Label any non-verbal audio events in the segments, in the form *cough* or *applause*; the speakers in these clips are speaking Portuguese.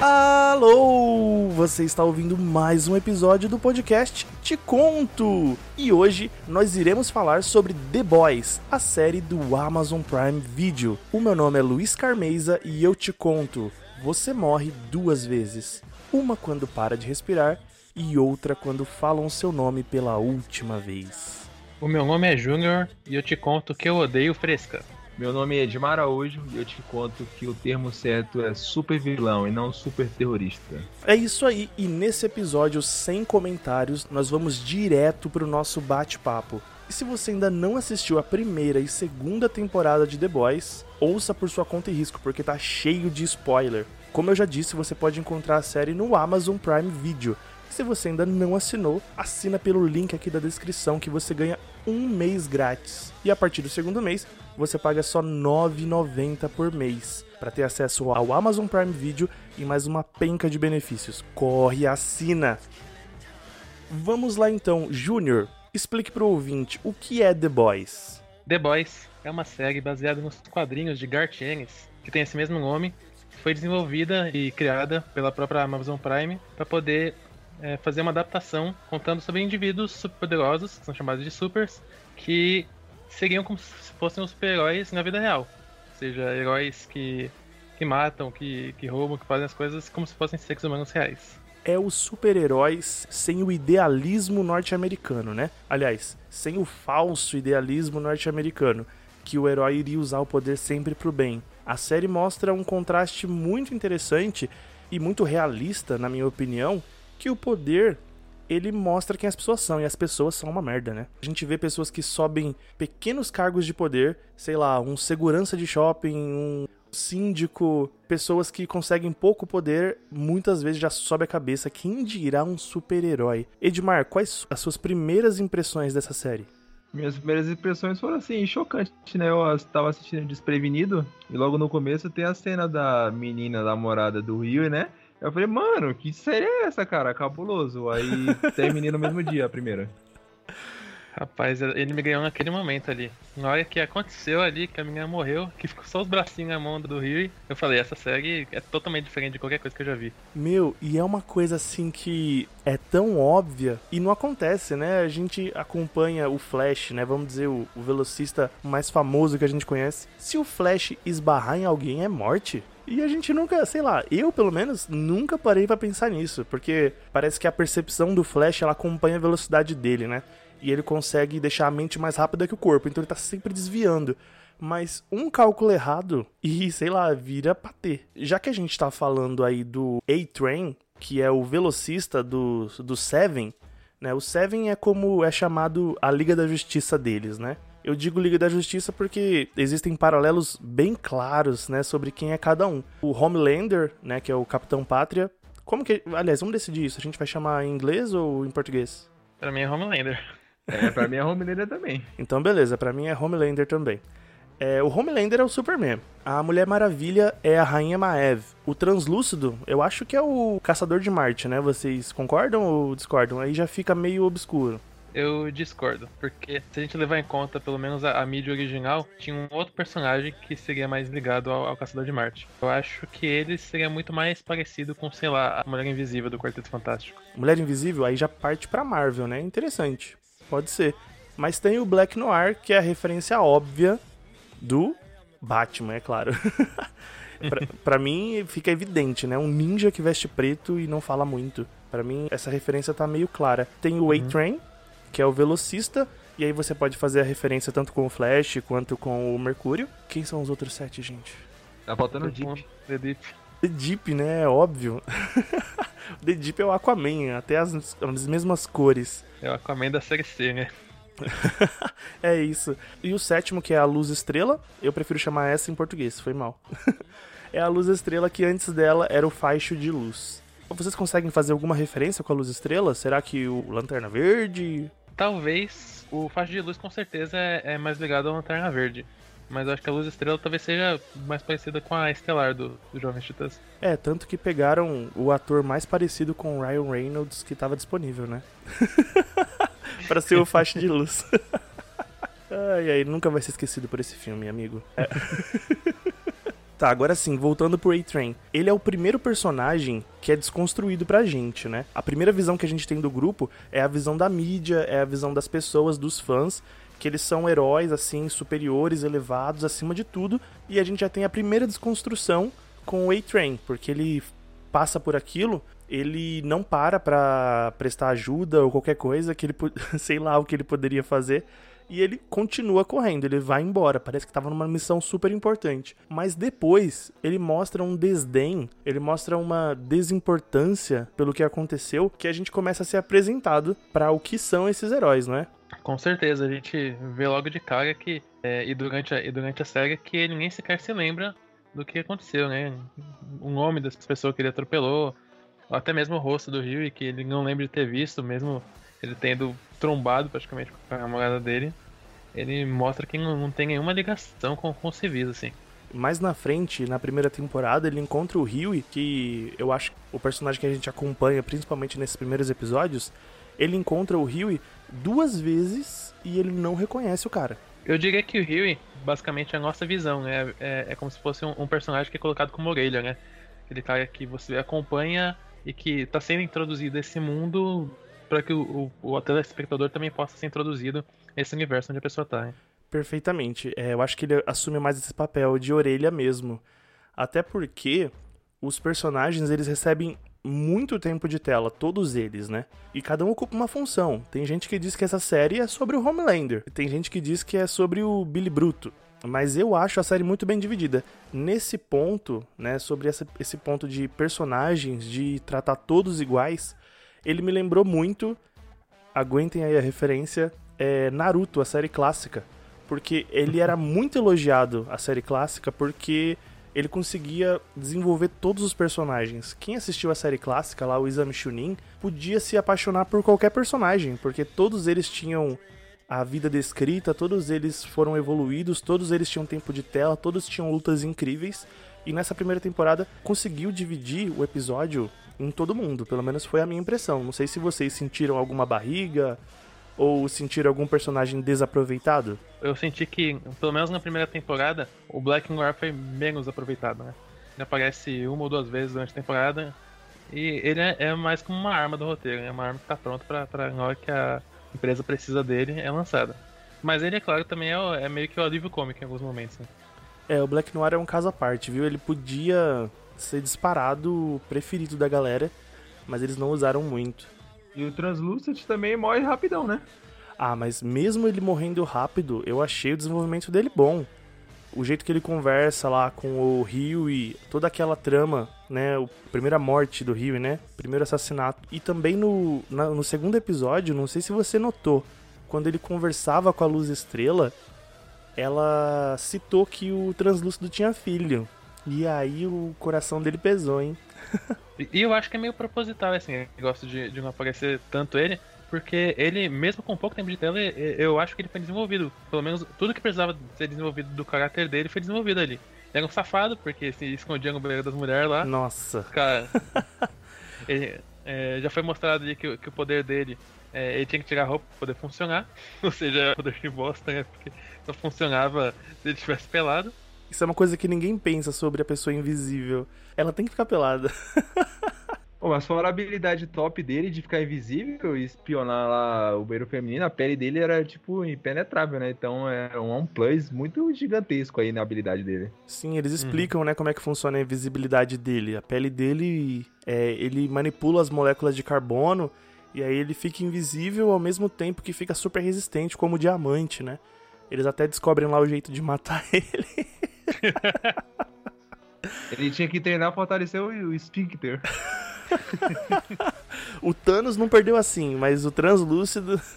Alô! Você está ouvindo mais um episódio do podcast Te Conto! E hoje nós iremos falar sobre The Boys, a série do Amazon Prime Video. O meu nome é Luiz Carmeza e eu te conto: você morre duas vezes. Uma quando para de respirar e outra quando falam seu nome pela última vez. O meu nome é Júnior e eu te conto que eu odeio fresca. Meu nome é Edmar Araújo e eu te conto que o termo certo é super vilão e não super terrorista. É isso aí, e nesse episódio sem comentários, nós vamos direto pro nosso bate-papo. E se você ainda não assistiu a primeira e segunda temporada de The Boys, ouça por sua conta e risco, porque tá cheio de spoiler. Como eu já disse, você pode encontrar a série no Amazon Prime Video. Se você ainda não assinou, assina pelo link aqui da descrição que você ganha um mês grátis. E a partir do segundo mês, você paga só R$ 9,90 por mês para ter acesso ao Amazon Prime Video e mais uma penca de benefícios. Corre assina! Vamos lá então, Júnior, explique pro ouvinte o que é The Boys. The Boys é uma série baseada nos quadrinhos de Garth Ennis, que tem esse mesmo nome, foi desenvolvida e criada pela própria Amazon Prime para poder é, fazer uma adaptação contando sobre indivíduos superpoderosos, que são chamados de supers, que seriam como se fossem os super-heróis na vida real. Ou seja, heróis que, que matam, que, que roubam, que fazem as coisas como se fossem seres humanos reais. É os super-heróis sem o idealismo norte-americano, né? Aliás, sem o falso idealismo norte-americano, que o herói iria usar o poder sempre pro bem. A série mostra um contraste muito interessante e muito realista, na minha opinião, que o poder ele mostra quem as pessoas são e as pessoas são uma merda, né? A gente vê pessoas que sobem pequenos cargos de poder, sei lá, um segurança de shopping, um síndico, pessoas que conseguem pouco poder, muitas vezes já sobe a cabeça. Quem dirá um super-herói? Edmar, quais as suas primeiras impressões dessa série? Minhas primeiras impressões foram assim, chocantes, né? Eu estava assistindo desprevenido e logo no começo tem a cena da menina namorada do Rio, né? Eu falei, mano, que série é essa, cara? Cabuloso. Aí *laughs* terminei no mesmo dia a primeira. Rapaz, ele me ganhou naquele momento ali. Na hora que aconteceu ali, que a menina morreu, que ficou só os bracinhos na mão do Rio, eu falei, essa série é totalmente diferente de qualquer coisa que eu já vi. Meu, e é uma coisa assim que é tão óbvia e não acontece, né? A gente acompanha o Flash, né? Vamos dizer, o, o velocista mais famoso que a gente conhece. Se o Flash esbarrar em alguém, é morte. E a gente nunca, sei lá, eu pelo menos nunca parei para pensar nisso, porque parece que a percepção do Flash ela acompanha a velocidade dele, né? E ele consegue deixar a mente mais rápida que o corpo, então ele tá sempre desviando. Mas um cálculo errado e, sei lá, vira patê. Já que a gente tá falando aí do A-Train, que é o velocista do, do Seven, né? O Seven é como é chamado a Liga da Justiça deles, né? Eu digo Liga da Justiça porque existem paralelos bem claros, né, sobre quem é cada um. O Homelander, né, que é o Capitão Pátria. Como que, aliás, vamos decidir isso. A gente vai chamar em inglês ou em português? Pra mim é Homelander. É, pra mim é Homelander também. *laughs* Então, beleza, pra mim é Homelander também. É, o Homelander é o Superman. A Mulher Maravilha é a Rainha Maeve. O Translúcido, eu acho que é o Caçador de Marte, né? Vocês concordam ou discordam? Aí já fica meio obscuro. Eu discordo, porque se a gente levar em conta, pelo menos a, a mídia original, tinha um outro personagem que seria mais ligado ao, ao, Caçador de Marte. Eu acho que ele seria muito mais parecido com, sei lá, a Mulher Invisível do Quarteto Fantástico. Mulher Invisível aí já parte pra Marvel, né? Interessante. Pode ser. Mas tem o Black Noir, que é a referência óbvia do Batman, é claro. *laughs* pra, pra mim fica evidente, né? Um ninja que veste preto e não fala muito. Para mim, essa referência tá meio clara. Tem o Uhum. A-Train, que é o velocista, e aí você pode fazer a referência tanto com o Flash quanto com o Mercúrio. Quem são os outros sete, gente? Tá faltando o Deep. The Deep. The Deep, né? É óbvio. *laughs* The Deep é o Aquaman, até as, as mesmas cores. É o Aquaman da série C, né? *laughs* é isso. E o sétimo, que é a Luz Estrela, eu prefiro chamar essa em português, foi mal. *laughs* é a Luz Estrela que antes dela era o Faixo de Luz. Vocês conseguem fazer alguma referência com a Luz Estrela? Será que o Lanterna Verde? Talvez o faixa de luz com certeza é, é mais ligado à Lanterna Verde. Mas eu acho que a Luz Estrela talvez seja mais parecida com a Estelar do, do Jovens Titãs. É, tanto que pegaram o ator mais parecido com o Ryan Reynolds que estava disponível, né? *laughs* para ser o faixa de luz. *laughs* ai, ai, nunca vai ser esquecido por esse filme, amigo. É. *laughs* Tá, agora sim, voltando pro A-Train. Ele é o primeiro personagem que é desconstruído pra gente, né? A primeira visão que a gente tem do grupo é a visão da mídia, é a visão das pessoas, dos fãs, que eles são heróis, assim, superiores, elevados, acima de tudo. E a gente já tem a primeira desconstrução com o A-Train, porque ele passa por aquilo, ele não para pra prestar ajuda ou qualquer coisa que ele, *laughs* sei lá o que ele poderia fazer e ele continua correndo, ele vai embora. Parece que estava numa missão super importante. Mas depois ele mostra um desdém, ele mostra uma desimportância pelo que aconteceu, que a gente começa a ser apresentado para o que são esses heróis, não é? Com certeza, a gente vê logo de cara que, é, e, durante a, e durante a série, que nem sequer se lembra do que aconteceu, né? O nome das pessoas que ele atropelou, ou até mesmo o rosto do Rio, e que ele não lembra de ter visto, mesmo ele tendo trombado praticamente com a namorada dele, ele mostra que não, não tem nenhuma ligação com, com civis, assim. Mais na frente, na primeira temporada, ele encontra o Huey, que eu acho o personagem que a gente acompanha, principalmente nesses primeiros episódios, ele encontra o Huey duas vezes e ele não reconhece o cara. Eu diria que o Huey, basicamente, é a nossa visão, né? É, é como se fosse um, um, personagem que é colocado como orelha, né? Aquele cara que você acompanha e que está sendo introduzido esse mundo para que o, o, o telespectador também possa ser introduzido nesse universo onde a pessoa está. Perfeitamente. É, eu acho que ele assume mais esse papel de orelha mesmo. Até porque os personagens eles recebem muito tempo de tela, todos eles, né? E cada um ocupa uma função. Tem gente que diz que essa série é sobre o Homelander, tem gente que diz que é sobre o Billy Bruto. Mas eu acho a série muito bem dividida. Nesse ponto, né, sobre essa, esse ponto de personagens, de tratar todos iguais, ele me lembrou muito, aguentem aí a referência, é Naruto, a série clássica. Porque ele era muito elogiado, a série clássica, porque ele conseguia desenvolver todos os personagens. Quem assistiu a série clássica lá, o Exame Chunin, podia se apaixonar por qualquer personagem, porque todos eles tinham a vida descrita, todos eles foram evoluídos, todos eles tinham tempo de tela, todos tinham lutas incríveis. E nessa primeira temporada conseguiu dividir o episódio em todo mundo, pelo menos foi a minha impressão. Não sei se vocês sentiram alguma barriga ou sentiram algum personagem desaproveitado. Eu senti que, pelo menos na primeira temporada, o Black Noir foi menos aproveitado, né? Ele aparece uma ou duas vezes durante a temporada e ele é, é mais como uma arma do roteiro, é né? uma arma que está pronta para na hora que a empresa precisa dele é lançada. Mas ele, é claro, também é, é meio que o alívio cômico em alguns momentos. Né? É, o Black Noir é um caso à parte, viu? Ele podia ser disparado o preferido da galera, mas eles não usaram muito. E o Translucent também morre rapidão, né? Ah, mas mesmo ele morrendo rápido, eu achei o desenvolvimento dele bom. O jeito que ele conversa lá com o Rio e toda aquela trama, né? A primeira morte do Rio, né? Primeiro assassinato. E também no, na, no segundo episódio, não sei se você notou, quando ele conversava com a Luz Estrela, ela citou que o Translúcido tinha filho. E aí o coração dele pesou, hein? *laughs* e eu acho que é meio proposital, assim, gosto de, de não aparecer tanto ele, porque ele, mesmo com pouco tempo de tela, eu acho que ele foi desenvolvido. Pelo menos tudo que precisava ser desenvolvido do caráter dele foi desenvolvido ali. Ele era um safado, porque se escondia no banheiro das mulheres lá. Nossa. Cara, *laughs* ele, é, já foi mostrado ali que, que o poder dele, é, ele tinha que tirar a roupa pra poder funcionar. *laughs* Ou seja, poder de bosta, né? Porque não funcionava se ele estivesse pelado. Isso é uma coisa que ninguém pensa sobre a pessoa invisível. Ela tem que ficar pelada. *laughs* Pô, mas fora a habilidade top dele de ficar invisível e espionar lá o beiro feminino, a pele dele era, tipo, impenetrável, né? Então é um plus muito gigantesco aí na habilidade dele. Sim, eles explicam, uhum. né, como é que funciona a invisibilidade dele. A pele dele, é, ele manipula as moléculas de carbono e aí ele fica invisível ao mesmo tempo que fica super resistente, como o diamante, né? Eles até descobrem lá o jeito de matar *laughs* ele. Ele tinha que treinar pra fortalecer o, o *laughs* o Thanos não perdeu assim, mas o translúcido. *laughs*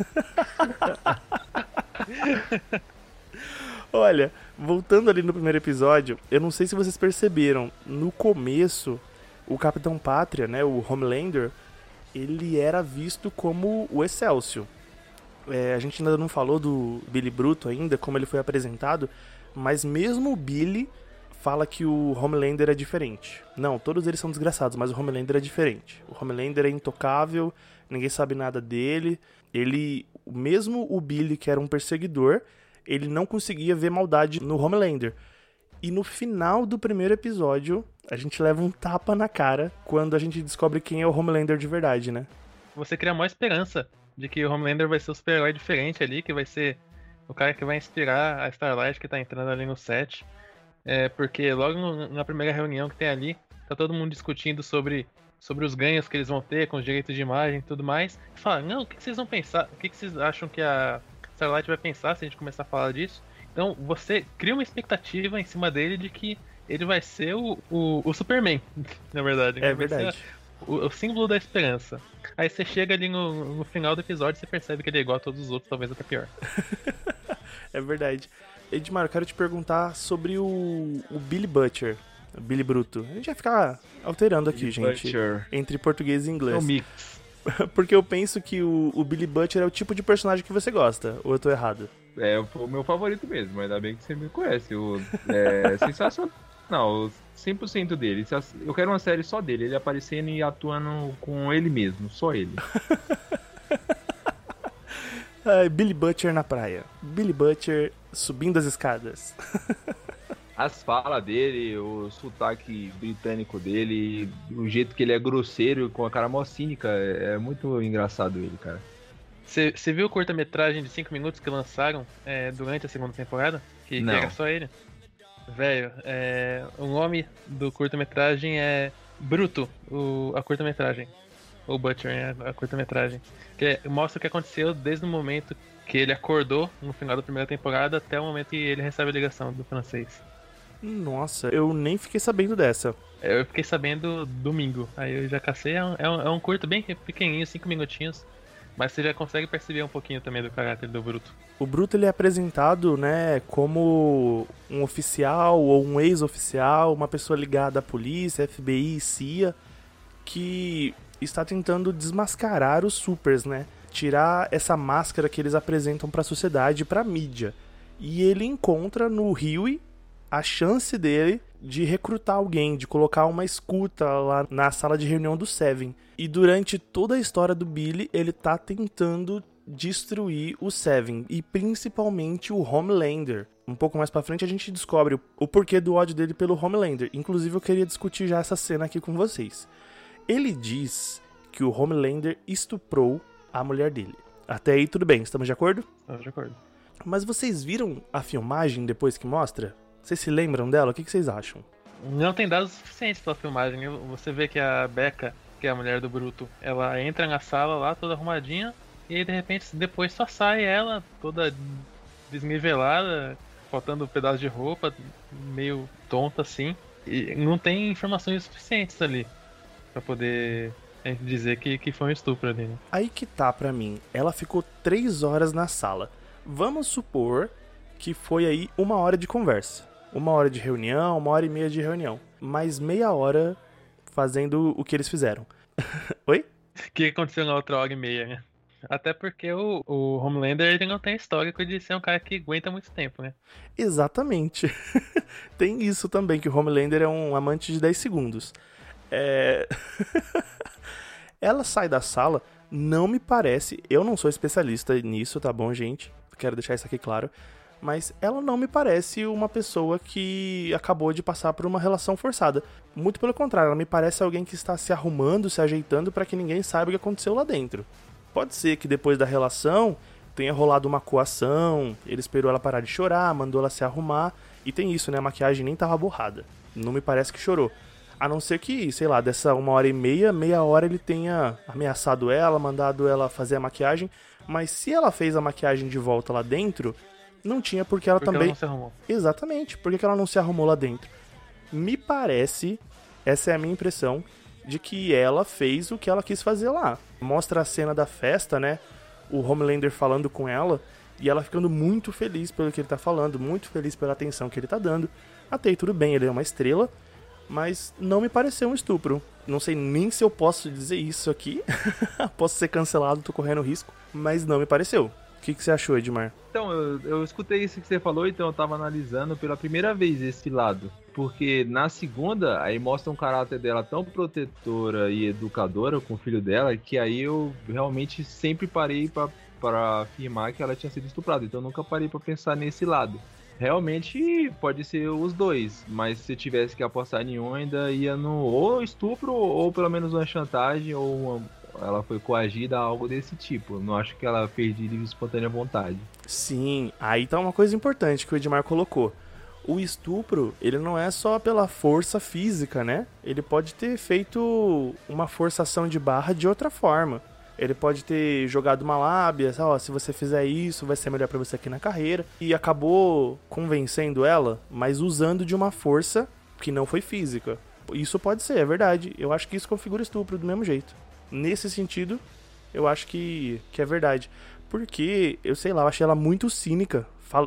Olha, voltando ali no primeiro episódio, eu não sei se vocês perceberam, no começo, o Capitão Pátria, né, o Homelander, ele era visto como o Excelsior. É, a gente ainda não falou do Billy Bruto ainda, como ele foi apresentado, Mas mesmo o Billy fala que o Homelander é diferente. Não, todos eles são desgraçados, mas o Homelander é diferente. O Homelander é intocável, ninguém sabe nada dele. Ele, mesmo o Billy, que era um perseguidor, ele não conseguia ver maldade no Homelander. E no final do primeiro episódio, a gente leva um tapa na cara quando a gente descobre quem é o Homelander de verdade, né? Você cria a maior esperança de que o Homelander vai ser o super-herói diferente ali, que vai ser o cara que vai inspirar a Starlight que tá entrando ali no set. É, porque logo no, na primeira reunião que tem ali, tá todo mundo discutindo sobre, sobre os ganhos que eles vão ter com os direitos de imagem e tudo mais. E fala, não, o que, que vocês vão pensar? O que, que vocês acham que a Starlight vai pensar se a gente começar a falar disso? Então você cria uma expectativa em cima dele de que ele vai ser o, o, o Superman, *laughs* na verdade. É verdade. O, o, símbolo da esperança. Aí você chega ali no, no final do episódio e você percebe que ele é igual a todos os outros, talvez até pior. *laughs* é verdade. Edmar, eu quero te perguntar sobre o, o Billy Butcher. Billy Bruto. A gente vai ficar alterando aqui, Billy gente. Butcher. Entre português e inglês. É um mix. *laughs* Porque eu penso que o, o Billy Butcher é o tipo de personagem que você gosta, ou eu tô errado? É o meu favorito mesmo, ainda bem que você me conhece. O, é *laughs* sensacional. 100% dele. Eu quero uma série só dele, ele aparecendo e atuando com ele mesmo, só ele. *laughs* Billy Butcher na praia. Billy Butcher subindo as escadas. *laughs* as falas dele, o sotaque britânico dele, o jeito que ele é grosseiro, com a cara mó cínica, é, muito engraçado ele, cara. Você viu o curta-metragem de 5 minutos que lançaram é, durante a segunda temporada? Que, que era só ele? Velho, é, o nome do curta-metragem é Bruto, o, a curta-metragem. O Butcher, é a, curta-metragem. Que é, mostra o que aconteceu desde o momento que ele acordou no final da primeira temporada até o momento que ele recebe a ligação do francês. Nossa, eu nem fiquei sabendo dessa. Eu fiquei sabendo domingo. Aí eu já cacei. É um, é um é curto bem pequenininho, 5 minutinhos. Mas você já consegue perceber um pouquinho também do caráter do Bruto. O Bruto ele é apresentado, né, como um oficial ou um ex-oficial, uma pessoa ligada à polícia, FBI, CIA, que está tentando desmascarar os supers, né? Tirar essa máscara que eles apresentam para a sociedade, para a mídia. E ele encontra no Huey a chance dele de recrutar alguém, de colocar uma escuta lá na sala de reunião do Seven. E durante toda a história do Billy, ele tá tentando destruir o Seven e principalmente o Homelander. Um pouco mais para frente a gente descobre o, o porquê do ódio dele pelo Homelander. Inclusive eu queria discutir já essa cena aqui com vocês. Ele diz que o Homelander estuprou a mulher dele. Até aí tudo bem, estamos de acordo? Estamos de acordo. Mas vocês viram a filmagem depois que mostra? Vocês se lembram dela? O que vocês acham? Não tem dados suficientes pela filmagem. Você vê que a Becca que é a mulher do Bruto, ela entra na sala lá toda arrumadinha e aí de repente depois só sai ela toda desnivelada, faltando um pedaço de roupa, meio tonta assim. E não tem informações suficientes ali para poder dizer que, que foi um estupro ali. Né? Aí que tá pra mim. Ela ficou três horas na sala. Vamos supor que foi aí uma hora de conversa. Uma hora de reunião, uma hora e meia de reunião. Mais meia hora fazendo o que eles fizeram. *laughs* Oi? O que aconteceu na outra hora e meia, né? Até porque o, o Homelander ele não tem histórico de ser um cara que aguenta muito tempo, né? Exatamente. *laughs* tem isso também, que o Homelander é um amante de 10 segundos. É... *laughs* Ela sai da sala, não me parece. Eu não sou especialista nisso, tá bom, gente? Quero deixar isso aqui claro mas ela não me parece uma pessoa que acabou de passar por uma relação forçada. Muito pelo contrário, ela me parece alguém que está se arrumando, se ajeitando para que ninguém saiba o que aconteceu lá dentro. Pode ser que depois da relação tenha rolado uma coação, ele esperou ela parar de chorar, mandou ela se arrumar, e tem isso, né? A maquiagem nem tava borrada. Não me parece que chorou. A não ser que, sei lá, dessa uma hora e meia, meia hora ele tenha ameaçado ela, mandado ela fazer a maquiagem. Mas se ela fez a maquiagem de volta lá dentro, não tinha porque ela porque também. Ela não se arrumou. Exatamente, porque ela não se arrumou lá dentro. Me parece, essa é a minha impressão, de que ela fez o que ela quis fazer lá. Mostra a cena da festa, né? O Homelander falando com ela e ela ficando muito feliz pelo que ele tá falando, muito feliz pela atenção que ele tá dando. Até aí tudo bem, ele é uma estrela, mas não me pareceu um estupro. Não sei nem se eu posso dizer isso aqui. *laughs* posso ser cancelado, tô correndo risco, mas não me pareceu. O que, que você achou, Edmar? Então, eu, eu escutei isso que você falou, então eu tava analisando pela primeira vez esse lado. Porque na segunda, aí mostra um caráter dela tão protetora e educadora com o filho dela, que aí eu realmente sempre parei pra, afirmar que ela tinha sido estuprada. Então eu nunca parei pra pensar nesse lado. Realmente pode ser os dois, mas se tivesse que apostar em um, ainda ia no ou estupro, ou pelo menos uma chantagem, ou uma, ela foi coagida a algo desse tipo. Não acho que ela fez de livre espontânea vontade. Sim, aí tá uma coisa importante que o Edmar colocou. O estupro, ele não é só pela força física, né? Ele pode ter feito uma forçação de barra de outra forma. Ele pode ter jogado uma lábia, ó, se você fizer isso, vai ser melhor para você aqui na carreira. E acabou convencendo ela, mas usando de uma força que não foi física. Isso pode ser, é verdade. Eu acho que isso configura estupro do mesmo jeito. Nesse sentido, eu acho que, que é verdade. Porque, eu sei lá, eu achei ela muito cínica.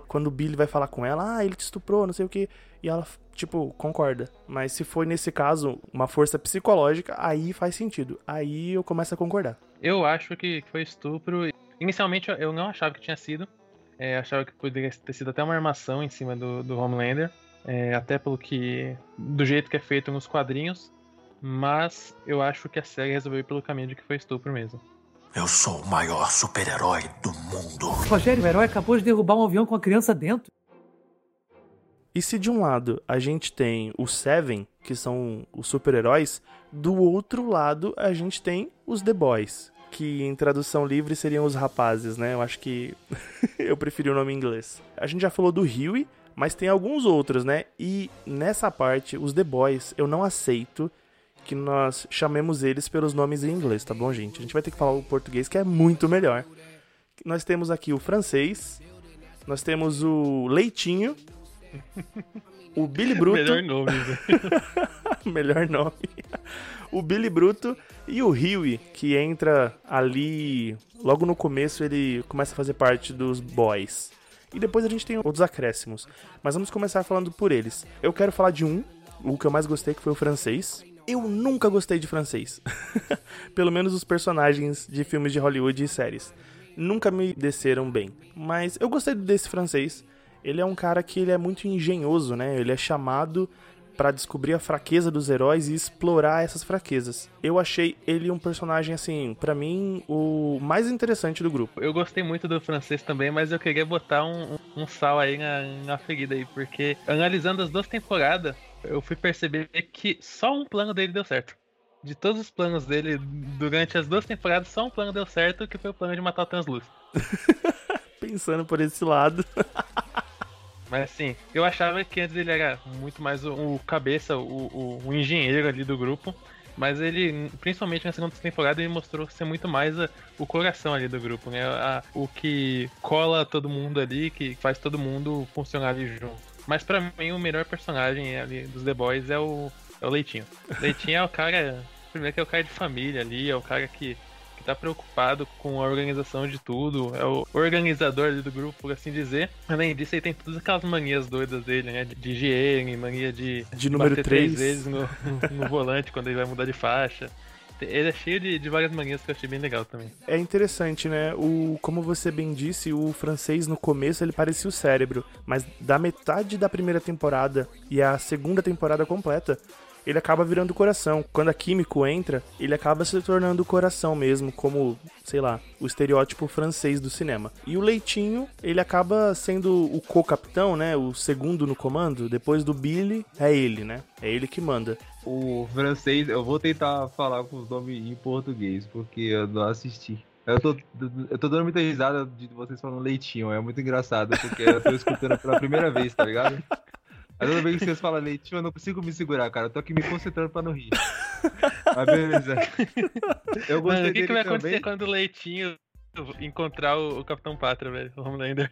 Quando o Billy vai falar com ela, ah, ele te estuprou, não sei o que. E ela, tipo, concorda. Mas se foi nesse caso uma força psicológica, aí faz sentido. Aí eu começo a concordar. Eu acho que foi estupro. Inicialmente eu não achava que tinha sido. É, achava que poderia ter sido até uma armação em cima do, do Homelander. É, até pelo que. do jeito que é feito nos quadrinhos. Mas eu acho que a série resolveu ir pelo caminho de que foi estupro mesmo. Eu sou o maior super-herói do mundo. Rogério, o herói acabou de derrubar um avião com a criança dentro. E se de um lado a gente tem os Seven, que são os super-heróis, do outro lado a gente tem os The Boys, que em tradução livre seriam os rapazes, né? Eu acho que *laughs* eu preferi o nome em inglês. A gente já falou do Huey, mas tem alguns outros, né? E nessa parte, os The Boys, eu não aceito que nós chamemos eles pelos nomes em inglês, tá bom, gente? A gente vai ter que falar o português que é muito melhor. Nós temos aqui o francês, nós temos o Leitinho, o Billy *laughs* Bruto. Melhor nome. *laughs* Melhor nome. O Billy Bruto e o Huey, que entra ali logo no começo, ele começa a fazer parte dos boys. E depois a gente tem outros acréscimos. Mas vamos começar falando por eles. Eu quero falar de um, o que eu mais gostei, que foi o francês. Eu nunca gostei de francês. *laughs* Pelo menos os personagens de filmes de Hollywood e séries. Nunca me desceram bem. Mas eu gostei desse francês ele é um cara que ele é muito engenhoso, né? Ele é chamado para descobrir a fraqueza dos heróis e explorar essas fraquezas. Eu achei ele um personagem assim, para mim, o mais interessante do grupo. Eu gostei muito do francês também, mas eu queria botar um, um sal aí na, na ferida aí, porque analisando as duas temporadas, eu fui perceber que só um plano dele deu certo. De todos os planos dele durante as duas temporadas, só um plano deu certo, que foi o plano de matar o Translúcido. *laughs* Pensando por esse lado. Mas assim, eu achava que antes ele era muito mais o, o cabeça, o, o, o, engenheiro ali do grupo. Mas ele, principalmente na segunda temporada, ele mostrou ser muito mais a, o coração ali do grupo, né? A, o que cola todo mundo ali, que faz todo mundo funcionar ali junto. Mas para mim, o melhor personagem ali dos The Boys é o, é o Leitinho. *laughs* Leitinho é o cara. Primeiro que é o cara de família ali, é o cara que que tá preocupado com a organização de tudo, é o organizador do grupo, por assim dizer. Além disso, ele tem todas aquelas manias doidas dele, né? De higiene, mania de, de número 3 três vezes no, no, volante quando ele vai mudar de faixa. Ele é cheio de, de, várias manias que eu achei bem legal também. É interessante, né? O, como você bem disse, o francês no começo ele parecia o cérebro, mas da metade da primeira temporada e a segunda temporada completa, ele acaba virando o coração. Quando a Químico entra, ele acaba se tornando o coração mesmo, como, sei lá, o estereótipo francês do cinema. E o Leitinho, ele acaba sendo o co-capitão, né? O segundo no comando. Depois do Billy, é ele, né? É ele que manda. O francês, eu vou tentar falar com os nomes em português, porque eu não assisti. Eu tô, eu tô dando muita risada de vocês falando leitinho, é muito engraçado, porque eu tô escutando pela primeira vez, tá ligado? Aí toda vez que vocês falam leitinho, eu não consigo me segurar, cara. Eu tô aqui me concentrando pra não rir. Mas beleza. Eu gostei Mano, o que, que vai também. acontecer quando o leitinho encontrar o, o Capitão Pátria, velho? O Homelander.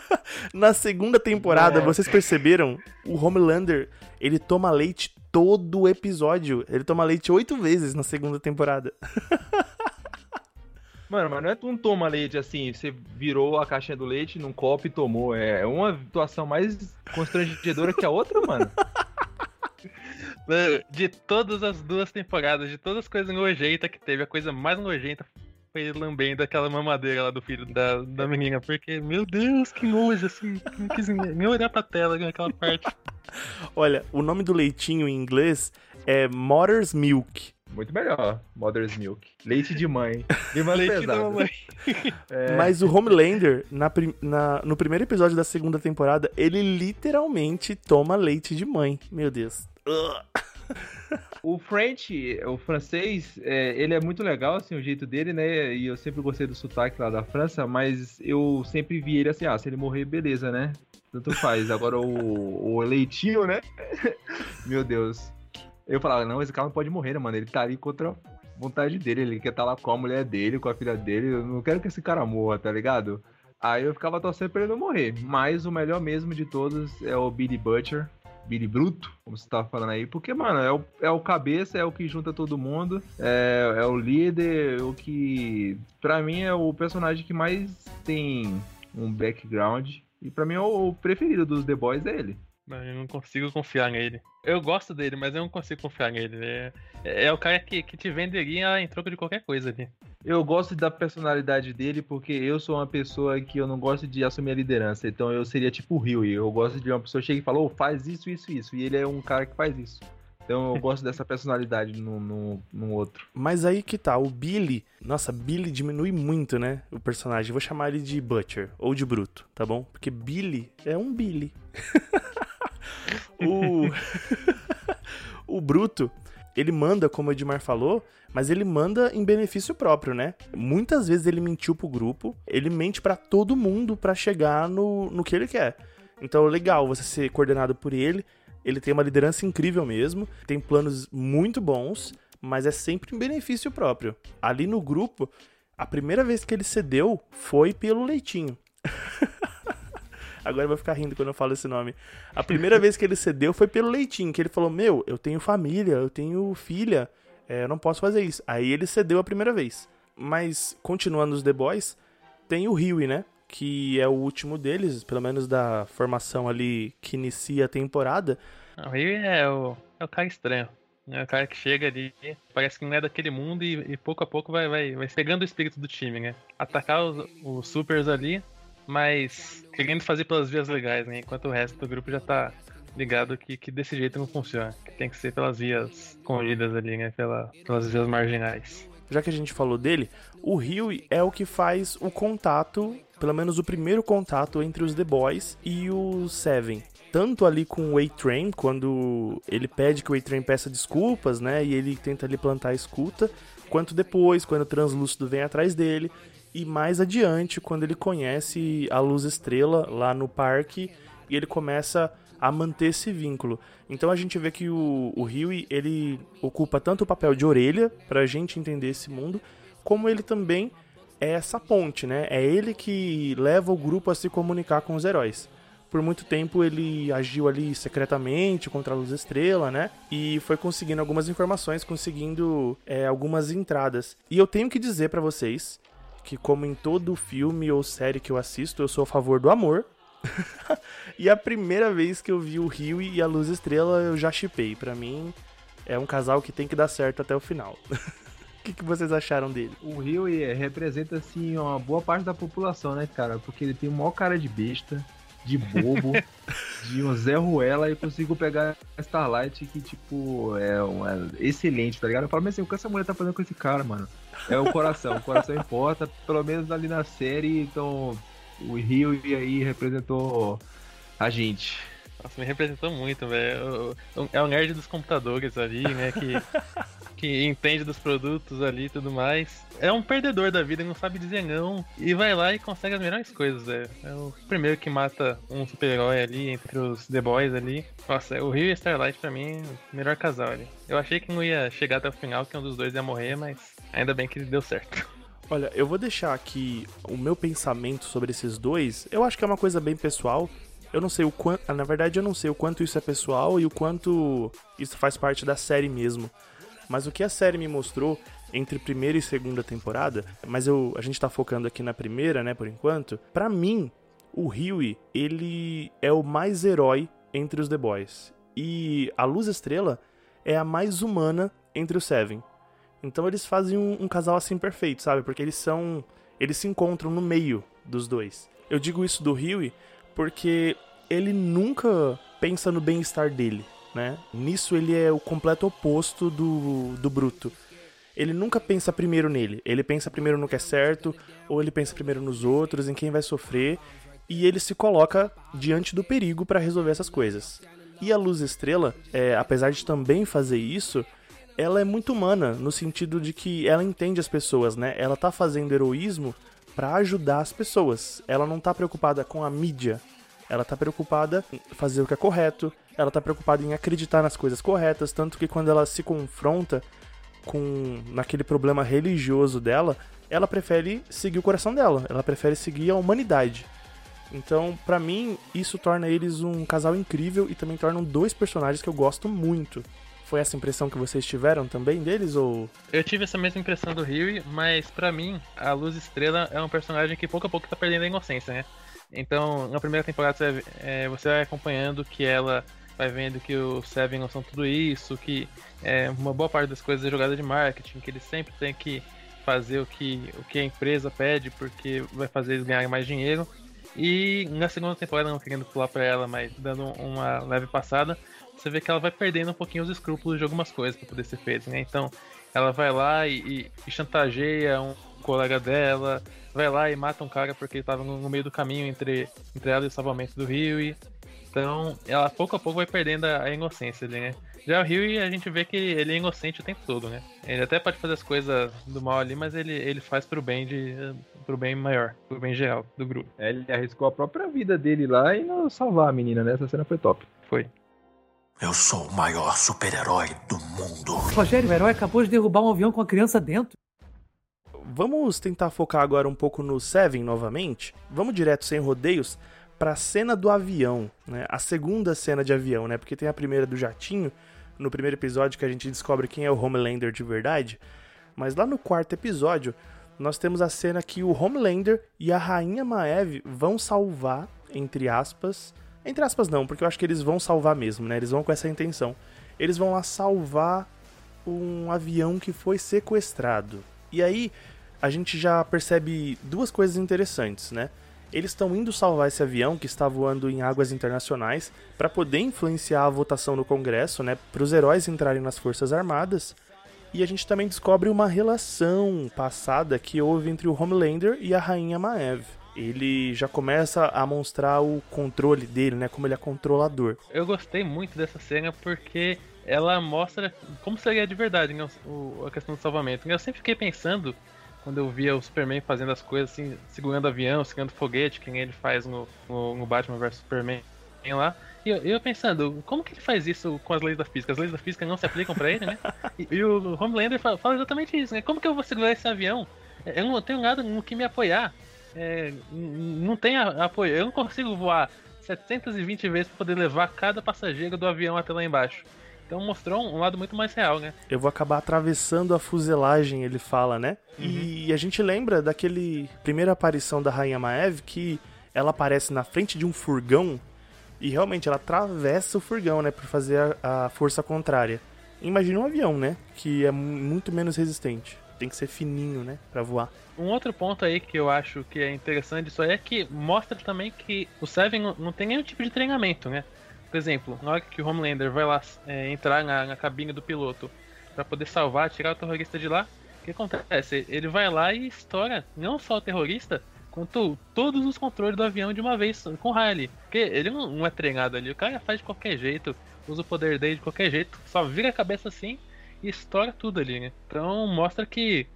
*laughs* Na segunda temporada, vocês perceberam? O Homelander, ele toma leite todo o episódio. Ele toma leite oito vezes na segunda temporada. *laughs* Mano, mas não é um toma leite assim, você virou a caixinha do leite num copo e tomou. É uma situação mais constrangedora que a outra, *laughs* mano. De todas as duas temporadas, de todas as coisas nojentas que teve, a coisa mais nojenta foi lambendo aquela mamadeira lá do filho da, da menina, porque, meu Deus, que nojo, assim, não quis nem olhar pra tela naquela parte. *laughs* Olha, o nome do leitinho em inglês é Mother's Milk. Muito melhor. Mother's Milk. Leite de mãe. Mais Leite da pesado. mamãe. *laughs* É, Mas o Homelander, na, na- no primeiro episódio da segunda temporada, ele literalmente toma leite de mãe. Meu Deus. O French, o francês, é, ele é muito legal, assim, o jeito dele, né? E eu sempre gostei do sotaque lá da França, mas eu sempre vi ele assim, ah, se ele morrer, beleza, né? Tanto faz. Agora o, o Leitinho, né? *laughs* Meu Deus. Eu falava, não, esse cara não pode morrer, né, mano? Ele tá ali contra a vontade dele, ele quer estar lá com a mulher dele, com a filha dele. Eu não quero que esse cara morra, tá ligado? Aí eu ficava torcendo pra ele não morrer. Mas o melhor mesmo de todos é o Billy Butcher. Billy Bruto, como você tava falando aí, porque, mano, é o, é o cabeça, é o que junta todo mundo, é, é o líder, o que, pra mim, é o personagem que mais tem um background, e pra mim é o preferido dos The Boys, é ele. Não, eu não consigo confiar nele. Eu gosto dele, mas eu não consigo confiar nele. É, é o cara que, que te venderia em troca de qualquer coisa ali. Eu gosto da personalidade dele porque eu sou uma pessoa que eu não gosto de assumir a liderança, então eu seria tipo o Rio, eu gosto de uma pessoa que chega e fala, "Ô, faz isso, isso, isso, e ele é um cara que faz isso. Então eu *laughs* gosto dessa personalidade no, no, no outro. Mas aí que tá, o Billy. Nossa, Billy diminui muito, né? O personagem. Vou chamar ele de Butcher ou de Bruto, tá bom? Porque Billy é um Billy. *laughs* o. *laughs* o Bruto, ele manda, como o Edmar falou, mas ele manda em benefício próprio, né? Muitas vezes ele mentiu pro grupo, ele mente pra todo mundo pra chegar no, no que ele quer. Então, legal você ser coordenado por ele. Ele tem uma liderança incrível mesmo, tem planos muito bons, mas é sempre em benefício próprio. Ali no grupo, a primeira vez que ele cedeu foi pelo Leitinho. *laughs* Agora vou ficar rindo quando eu falo esse nome. A primeira vez que ele cedeu foi pelo Leitinho, que ele falou: Meu, eu tenho família, eu tenho filha, é, eu não posso fazer isso. Aí ele cedeu a primeira vez. Mas, continuando os The Boys, tem o Huey, né? Que é o último deles, pelo menos da formação ali que inicia a temporada. O Rio é o, é o cara estranho. É o cara que chega ali, parece que não é daquele mundo e, e pouco a pouco vai, vai, vai pegando o espírito do time, né? Atacar os, os supers ali, mas querendo fazer pelas vias legais, né? Enquanto o resto do grupo já tá ligado que, que desse jeito não funciona. Que tem que ser pelas vias escondidas ali, né? Pela, pelas vias marginais. já que a gente falou dele, o Huey é o que faz o contato, pelo menos o primeiro contato entre os The Boys e o Seven. Tanto ali com o A-Train, quando ele pede que o A-Train peça desculpas, né? E ele tenta ali plantar a escuta, quanto depois, quando o Translúcido vem atrás dele. E mais adiante, quando ele conhece a Luz Estrela lá no parque e ele começa a manter esse vínculo. Então a gente vê que o, o ele ocupa tanto o papel de orelha pra gente entender esse mundo, como ele também é essa ponte, né? É ele que leva o grupo a se comunicar com os heróis. Por muito tempo ele agiu ali secretamente contra a Luz Estrela, né? E foi conseguindo algumas informações, conseguindo é, algumas entradas. E eu tenho que dizer pra vocês que, como em todo filme ou série que eu assisto, eu sou a favor do amor. *laughs* e a primeira vez que eu vi o Rio e a Luz Estrela, eu já chipei. Pra mim, é um casal que tem que dar certo até o final. *laughs* O que, que vocês acharam dele? O Rio representa, assim, uma boa parte da população, né, cara? Porque ele tem o maior cara de besta, de bobo, de um Zé Ruela, e consigo pegar a Starlight, que, tipo, é, uma, excelente, tá ligado? Eu falo, mas assim, o que essa mulher tá fazendo com esse cara, mano? É o coração, o coração importa, pelo menos ali na série, então o Rio aí representou a gente. Nossa, me representou muito, velho. É o nerd dos computadores ali, né? Que, *laughs* que entende dos produtos ali e tudo mais. É um perdedor da vida, não sabe dizer não. E vai lá e consegue as melhores coisas, velho. É o primeiro que mata um super-herói ali entre os The Boys ali. Nossa, o Rio e Starlight pra mim, o melhor casal ali. Eu achei que não ia chegar até o final, que um dos dois ia morrer, mas ainda bem que deu certo. *laughs* Olha, eu vou deixar aqui o meu pensamento sobre esses dois. Eu acho que é uma coisa bem pessoal. Eu não sei o quanto. Na verdade, eu não sei o quanto isso é pessoal e o quanto isso faz parte da série mesmo. Mas o que a série me mostrou entre primeira e segunda temporada, mas eu, a gente tá focando aqui na primeira, né, por enquanto. Pra mim, o Huey, ele é o mais herói entre os The Boys. E a Luz Estrela é a mais humana entre os Seven. Então eles fazem um, um casal assim perfeito, sabe? Porque eles são. Eles se encontram no meio dos dois. Eu digo isso do Huey porque ele nunca pensa no bem-estar dele, né? Nisso ele é o completo oposto do, do Bruto. Ele nunca pensa primeiro nele. Ele pensa primeiro no que é certo, ou ele pensa primeiro nos outros, em quem vai sofrer, e ele se coloca diante do perigo para resolver essas coisas. E a Luz Estrela, é, apesar de também fazer isso, ela é muito humana, no sentido de que ela entende as pessoas, né? Ela tá fazendo heroísmo para ajudar as pessoas. Ela não tá preocupada com a mídia. Ela tá preocupada em fazer o que é correto, ela tá preocupada em acreditar nas coisas corretas, tanto que quando ela se confronta com naquele problema religioso dela, ela prefere seguir o coração dela, ela prefere seguir a humanidade. Então, para mim, isso torna eles um casal incrível e também tornam dois personagens que eu gosto muito. Foi essa impressão que vocês tiveram também deles ou Eu tive essa mesma impressão do Rio, mas para mim, a Luz Estrela é um personagem que pouco a pouco tá perdendo a inocência, né? Então, na primeira temporada você vai, é, você vai acompanhando que ela vai vendo que os Seven não são tudo isso, que é, uma boa parte das coisas é jogada de marketing, que eles sempre têm que fazer o que, o que a empresa pede porque vai fazer eles ganharem mais dinheiro. E na segunda temporada, não querendo pular pra ela, mas dando uma leve passada, você vê que ela vai perdendo um pouquinho os escrúpulos de algumas coisas para poder ser feito, né? Então, ela vai lá e, e, chantageia um colega dela, vai lá e mata um cara porque ele tava no, no meio do caminho entre, entre ela e o salvamento do Rio. E, então, ela pouco a pouco vai perdendo a, inocência ali, né? Já o Rio, a gente vê que ele é inocente o tempo todo, né? Ele até pode fazer as coisas do mal ali, mas ele, ele faz pro bem de pro bem maior, pro bem geral do grupo. É, ele arriscou a própria vida dele lá e não salvar a menina, né? Essa cena foi top. Foi. Eu sou o maior super-herói do mundo. Rogério, o herói acabou de derrubar um avião com a criança dentro. Vamos tentar focar agora um pouco no Seven novamente. Vamos direto sem rodeios para a cena do avião, né? A segunda cena de avião, né? Porque tem a primeira do jatinho, no primeiro episódio que a gente descobre quem é o Homelander de verdade. Mas lá no quarto episódio, nós temos a cena que o Homelander e a Rainha Maeve vão salvar, entre aspas. Entre aspas, não, porque eu acho que eles vão salvar mesmo, né? Eles vão com essa intenção. Eles vão lá salvar um avião que foi sequestrado. E aí, a gente já percebe duas coisas interessantes, né? Eles estão indo salvar esse avião que está voando em águas internacionais para poder influenciar a votação no Congresso, né? Para os heróis entrarem nas Forças Armadas. E a gente também descobre uma relação passada que houve entre o Homelander e a Rainha Maeve. Ele já começa a mostrar o controle dele, né? Como ele é controlador. Eu gostei muito dessa cena porque ela mostra como seria de verdade né, a questão do salvamento. Eu sempre fiquei pensando, quando eu via o Superman fazendo as coisas assim, segurando avião, segurando foguete, que nem ele faz no, no, no Batman vs Superman lá, e eu, eu, pensando, como que ele faz isso com as leis da física? As leis da física não se aplicam para ele, né? E, e, o Homelander fala, fala, exatamente isso, né? Como que eu vou segurar esse avião? Eu não tenho nada no que me apoiar. É, não tem apoio. Eu não consigo voar 720 vezes para poder levar cada passageiro do avião até lá embaixo. Então mostrou um lado muito mais real, né? Eu vou acabar atravessando a fuselagem, ele fala, né? Uhum. E a gente lembra daquele primeira aparição da Rainha Maeve que ela aparece na frente de um furgão e realmente ela atravessa o furgão, né, para fazer a, a, força contrária. Imagina um avião, né, que é muito menos resistente. Tem que ser fininho, né, para voar. Um outro ponto aí que eu acho que é interessante isso aí é que mostra também que o Seven não tem nenhum tipo de treinamento, né? Por exemplo, na hora que o Homelander vai lá é, entrar na, na cabine do piloto para poder salvar, tirar o terrorista de lá, o que acontece? Ele vai lá e estoura não só o terrorista, quanto todos os controles do avião de uma vez com o Riley. Porque ele não, não, é treinado ali, o cara faz de qualquer jeito, usa o poder dele de qualquer jeito, só vira a cabeça assim e estoura tudo ali, né? Então mostra que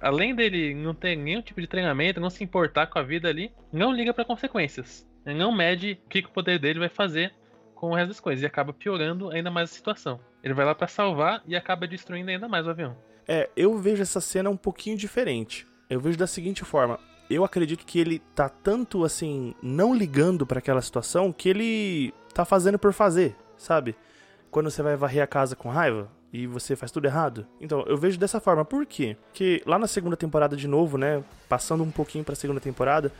além dele não ter nenhum tipo de treinamento, não se importar com a vida ali, não liga para consequências. Não mede o que, que o poder dele vai fazer com o resto das coisas e acaba piorando ainda mais a situação. Ele vai lá para salvar e acaba destruindo ainda mais o avião. É, eu vejo essa cena um pouquinho diferente. Eu vejo da seguinte forma: eu acredito que ele tá tanto assim, não ligando para aquela situação, que ele tá fazendo por fazer, sabe? Quando você vai varrer a casa com raiva e você faz tudo errado. Então, eu vejo dessa forma. Por quê? Porque lá na segunda temporada de novo, né, passando um pouquinho para a segunda temporada,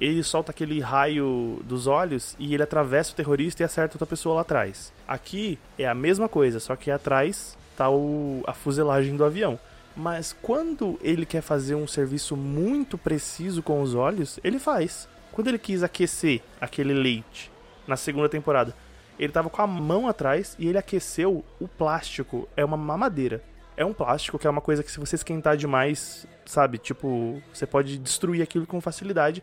ele solta aquele raio dos olhos e ele atravessa o terrorista e acerta outra pessoa lá atrás. Aqui é a mesma coisa, só que atrás tá o, a fuselagem do avião. Mas quando ele quer fazer um serviço muito preciso com os olhos, ele faz. Quando ele quis aquecer aquele leite na segunda temporada, ele tava com a mão atrás e ele aqueceu o plástico. É uma mamadeira. É um plástico que é uma coisa que se você esquentar demais, sabe, tipo, você pode destruir aquilo com facilidade.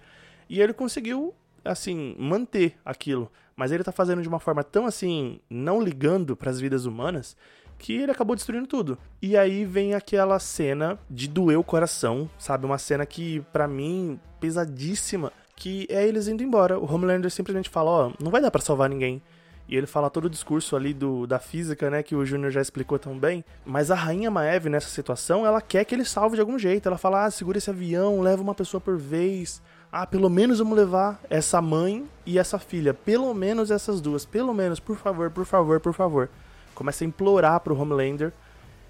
E ele conseguiu, assim, manter aquilo. Mas ele tá fazendo de uma forma tão assim, não ligando para as vidas humanas, que ele acabou destruindo tudo. E aí vem aquela cena de doer o coração, sabe? Uma cena que, para mim, pesadíssima, que é eles indo embora. O Homelander simplesmente fala, ó, oh, não vai dar para salvar ninguém. E ele fala todo o discurso ali do, da física, né, que o Júnior já explicou tão bem. Mas a rainha Maeve, nessa situação, ela quer que ele salve de algum jeito. Ela fala, ah, segura esse avião, leva uma pessoa por vez. Ah, pelo menos vamos levar essa mãe e essa filha. Pelo menos essas duas. Pelo menos, por favor, por favor, por favor. Começa a implorar pro Homelander.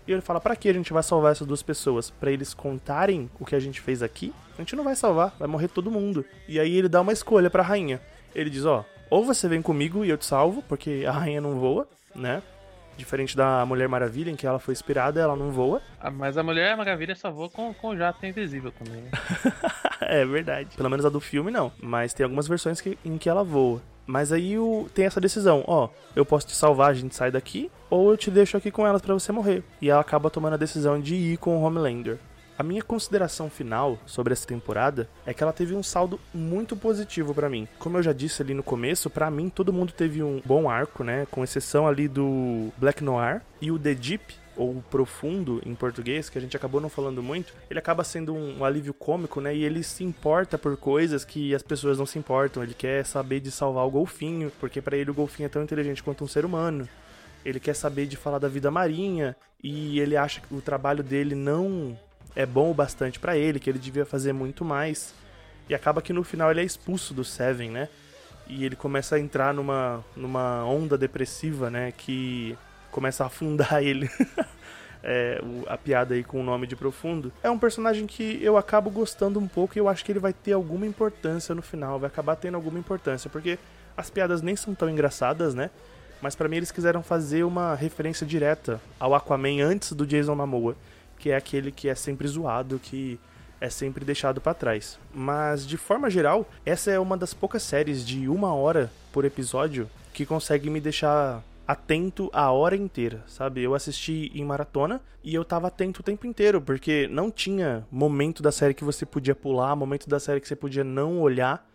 E ele fala: para que a gente vai salvar essas duas pessoas? Para eles contarem o que a gente fez aqui? A gente não vai salvar, vai morrer todo mundo. E aí ele dá uma escolha pra rainha. Ele diz: ó, ou você vem comigo e eu te salvo, porque a rainha não voa, né? Diferente da Mulher Maravilha, em que ela foi inspirada, ela não voa. Ah, mas a Mulher Maravilha só voa com, com o jato invisível também. Né? *laughs* é verdade. Pelo menos a do filme não. Mas tem algumas versões que, em que ela voa. Mas aí o, tem essa decisão, ó, eu posso te salvar, a gente sai daqui, ou eu te deixo aqui com elas para você morrer. E ela acaba tomando a decisão de ir com o Homelander. A minha consideração final sobre essa temporada é que ela teve um saldo muito positivo para mim. Como eu já disse ali no começo, para mim todo mundo teve um bom arco, né? Com exceção ali do Black Noir e o The Deep, ou profundo em português, que a gente acabou não falando muito, ele acaba sendo um, um, alívio cômico, né? E ele se importa por coisas que as pessoas não se importam. Ele quer saber de salvar o golfinho, porque para ele o golfinho é tão inteligente quanto um ser humano. Ele quer saber de falar da vida marinha e ele acha que o trabalho dele não é bom o bastante para ele, que ele devia fazer muito mais. E acaba que no final ele é expulso do Seven, né? E ele começa a entrar numa, numa onda depressiva, né? Que começa a afundar *laughs* ele. é, a piada aí com o nome de Profundo. É um personagem que eu acabo gostando um pouco e eu acho que ele vai ter alguma importância no final. Vai acabar tendo alguma importância, porque as piadas nem são tão engraçadas, né? Mas para mim eles quiseram fazer uma referência direta ao Aquaman antes do Jason Momoa que é aquele que é sempre zoado, que é sempre deixado para trás. Mas de forma geral, essa é uma das poucas séries de uma hora por episódio que consegue me deixar atento a hora inteira, sabe? Eu assisti em maratona e eu tava atento o tempo inteiro, porque não tinha momento da série que você podia pular, momento da série que você podia não olhar.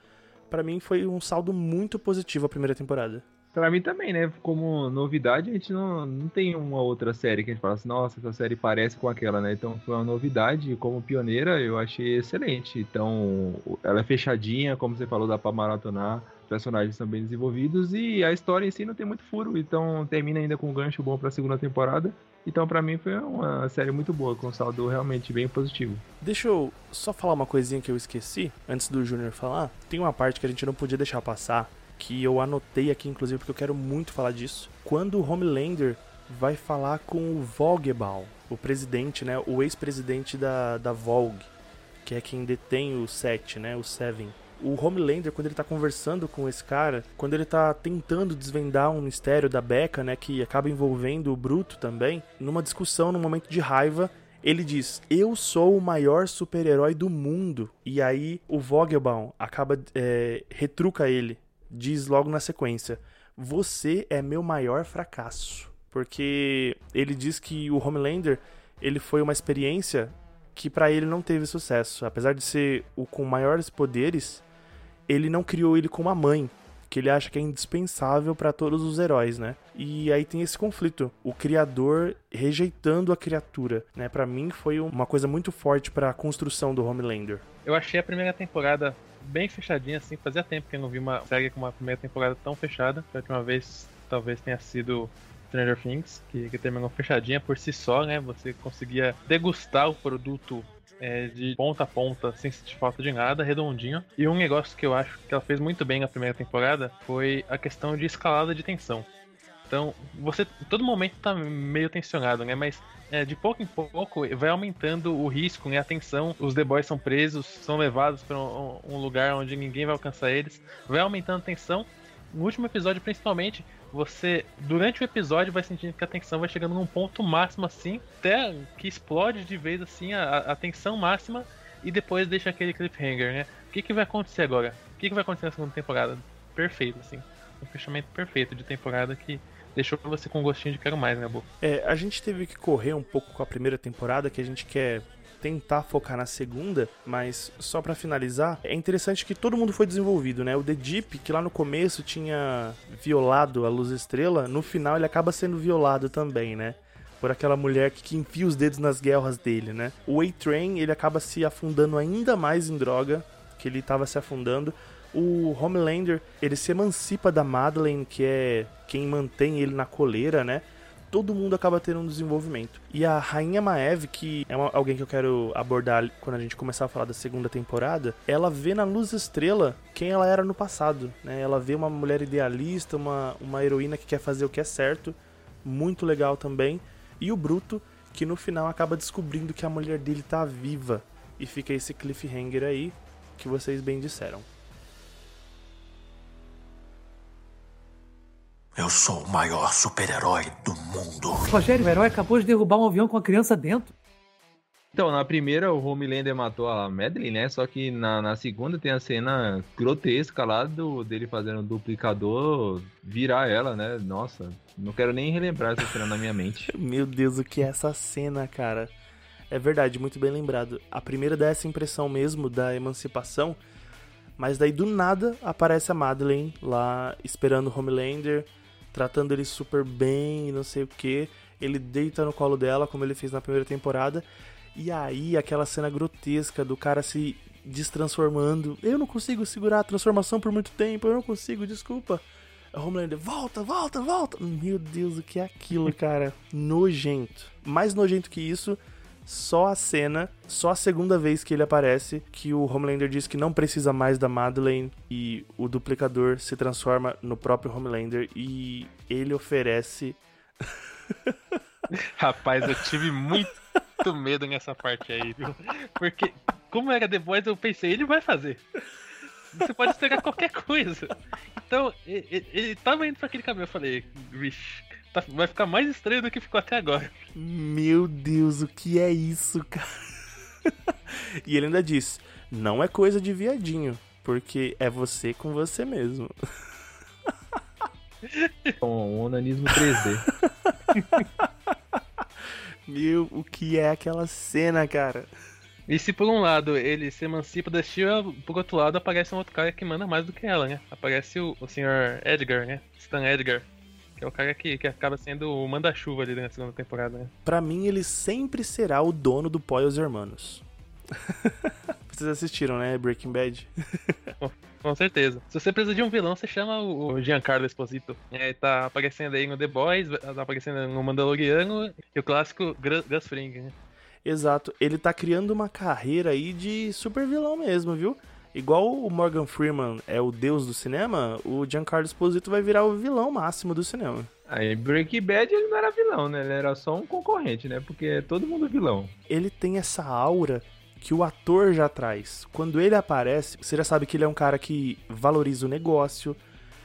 Para mim foi um saldo muito positivo a primeira temporada. Pra mim também, né? Como novidade, a gente não, não tem uma outra série que a gente fala assim, nossa, essa série parece com aquela, né? Então foi uma novidade. Como pioneira, eu achei excelente. Então, ela é fechadinha, como você falou, dá pra maratonar. Personagens são bem desenvolvidos e a história em si não tem muito furo. Então, termina ainda com um gancho bom pra segunda temporada. Então, para mim, foi uma série muito boa, com um saldo realmente bem positivo. Deixa eu só falar uma coisinha que eu esqueci, antes do Júnior falar. Tem uma parte que a gente não podia deixar passar, que eu anotei aqui, inclusive, porque eu quero muito falar disso. Quando o Homelander vai falar com o Vogelbaum, o presidente, né, o ex-presidente da, da Vogue, que é quem detém o Set, né, o Seven. O Homelander, quando ele tá conversando com esse cara, quando ele tá tentando desvendar um mistério da Becca, né, que acaba envolvendo o Bruto também, numa discussão, num momento de raiva, ele diz: Eu sou o maior super-herói do mundo. E aí o Vogelbaum acaba, é, retruca ele diz logo na sequência: Você é meu maior fracasso. Porque ele diz que o Homelander ele foi uma experiência que para ele não teve sucesso. Apesar de ser o com maiores poderes, ele não criou ele com uma mãe, que ele acha que é indispensável para todos os heróis, né? E aí tem esse conflito, o criador rejeitando a criatura, né? Para mim foi uma coisa muito forte para a construção do Homelander. Eu achei a primeira temporada bem fechadinha, assim. Fazia tempo que eu não vi uma série com uma primeira temporada tão fechada. A última vez talvez tenha sido Stranger Things, que, que terminou fechadinha por si só, né? Você conseguia degustar o produto é, de ponta a ponta, sem sentir falta de nada, redondinho. E um negócio que eu acho que ela fez muito bem na primeira temporada foi a questão de escalada de tensão. Então, você todo momento tá meio tensionado, né? Mas é, de pouco em pouco vai aumentando o risco, né? A tensão. Os The Boys são presos, são levados para um, um, lugar onde ninguém vai alcançar eles. Vai aumentando a tensão. No último episódio, principalmente, você, durante o episódio, vai sentindo que a tensão vai chegando num ponto máximo assim, até que explode de vez assim a, a tensão máxima e depois deixa aquele cliffhanger, né? O que, que vai acontecer agora? O que, que vai acontecer na segunda temporada? Perfeito, assim. Um fechamento perfeito de temporada que deixou você com gostinho de quero mais, né, Bo? É, a gente teve que correr um pouco com a primeira temporada, que a gente quer tentar focar na segunda, mas só para finalizar, é interessante que todo mundo foi desenvolvido, né? O The Deep, que lá no começo tinha violado a Luz Estrela, no final ele acaba sendo violado também, né? Por aquela mulher que, que enfia os dedos nas guerras dele, né? O A-Train, ele acaba se afundando ainda mais em droga, que ele estava se afundando. O Homelander, ele se emancipa da Madeleine, que é quem mantém ele na coleira, né? todo mundo acaba tendo um desenvolvimento. E a Rainha Maeve, que é uma, alguém que eu quero abordar quando a gente começar a falar da segunda temporada, ela vê na Luz Estrela quem ela era no passado, né? Ela vê uma mulher idealista, uma, uma heroína que quer fazer o que é certo, muito legal também. E o Bruto, que no final acaba descobrindo que a mulher dele tá viva. E fica esse cliffhanger aí, que vocês bem disseram. Eu sou o maior super-herói do mundo. Rogério, o herói acabou de derrubar um avião com a criança dentro. Então, na primeira, o Homelander matou a Madeline, né? Só que na, na segunda tem a cena grotesca lá do, dele fazendo o duplicador virar ela, né? Nossa, não quero nem relembrar essa cena na minha mente. *laughs* Meu Deus, o que é essa cena, cara? É verdade, muito bem lembrado. A primeira dá essa impressão mesmo da emancipação, mas daí do nada aparece a Madeline lá esperando o Homelander tratando ele super bem, não sei o que. Ele deita no colo dela, como ele fez na primeira temporada. E aí, aquela cena grotesca do cara se destransformando. Eu não consigo segurar a transformação por muito tempo, eu não consigo, desculpa. A Homelander, volta, volta, volta. Meu Deus, o que é aquilo, *laughs* cara? nojento. Mais nojento que isso só a cena, só a segunda vez que ele aparece, que o Homelander diz que não precisa mais da Madeleine e o duplicador se transforma no próprio Homelander e ele oferece. *laughs* Rapaz, eu tive muito medo nessa parte aí, viu? Porque, como era The Boys, eu pensei, ele vai fazer. Você pode esperar qualquer coisa. Então, ele, ele tava indo pra aquele caminho. Eu falei, vixe, tá, vai ficar mais estranho do que ficou até agora. Meu Deus, o que é isso, cara? *laughs* e ele ainda diz: não é coisa de viadinho, porque é você com você mesmo. *laughs* Um onanismo 3D. *laughs* Meu, o que é aquela cena, cara? E se por um lado ele se emancipa da Shira, por outro lado aparece um outro cara que manda mais do que ela, né? Aparece o, o Sr. Edgar, né? Stan Edgar. É o cara que, que acaba sendo o manda-chuva ali na segunda temporada, né? Pra mim, ele sempre será o dono do Pó e os Hermanos. *laughs* Vocês assistiram, né? Breaking Bad? *laughs* Com certeza. Se você precisa de um vilão, você chama o Giancarlo Esposito. É, tá aparecendo aí no The Boys, tá aparecendo no Mandaloriano e o clássico Gus Fring, né? Exato. Ele tá criando uma carreira aí de super vilão mesmo, viu? Igual o Morgan Freeman é o deus do cinema, o Giancarlo Esposito vai virar o vilão máximo do cinema. Aí Breaking Bad ele não era vilão, né? Ele era só um concorrente, né? Porque é todo mundo vilão. Ele tem essa aura que o ator já traz. Quando ele aparece, você já sabe que ele é um cara que valoriza o negócio,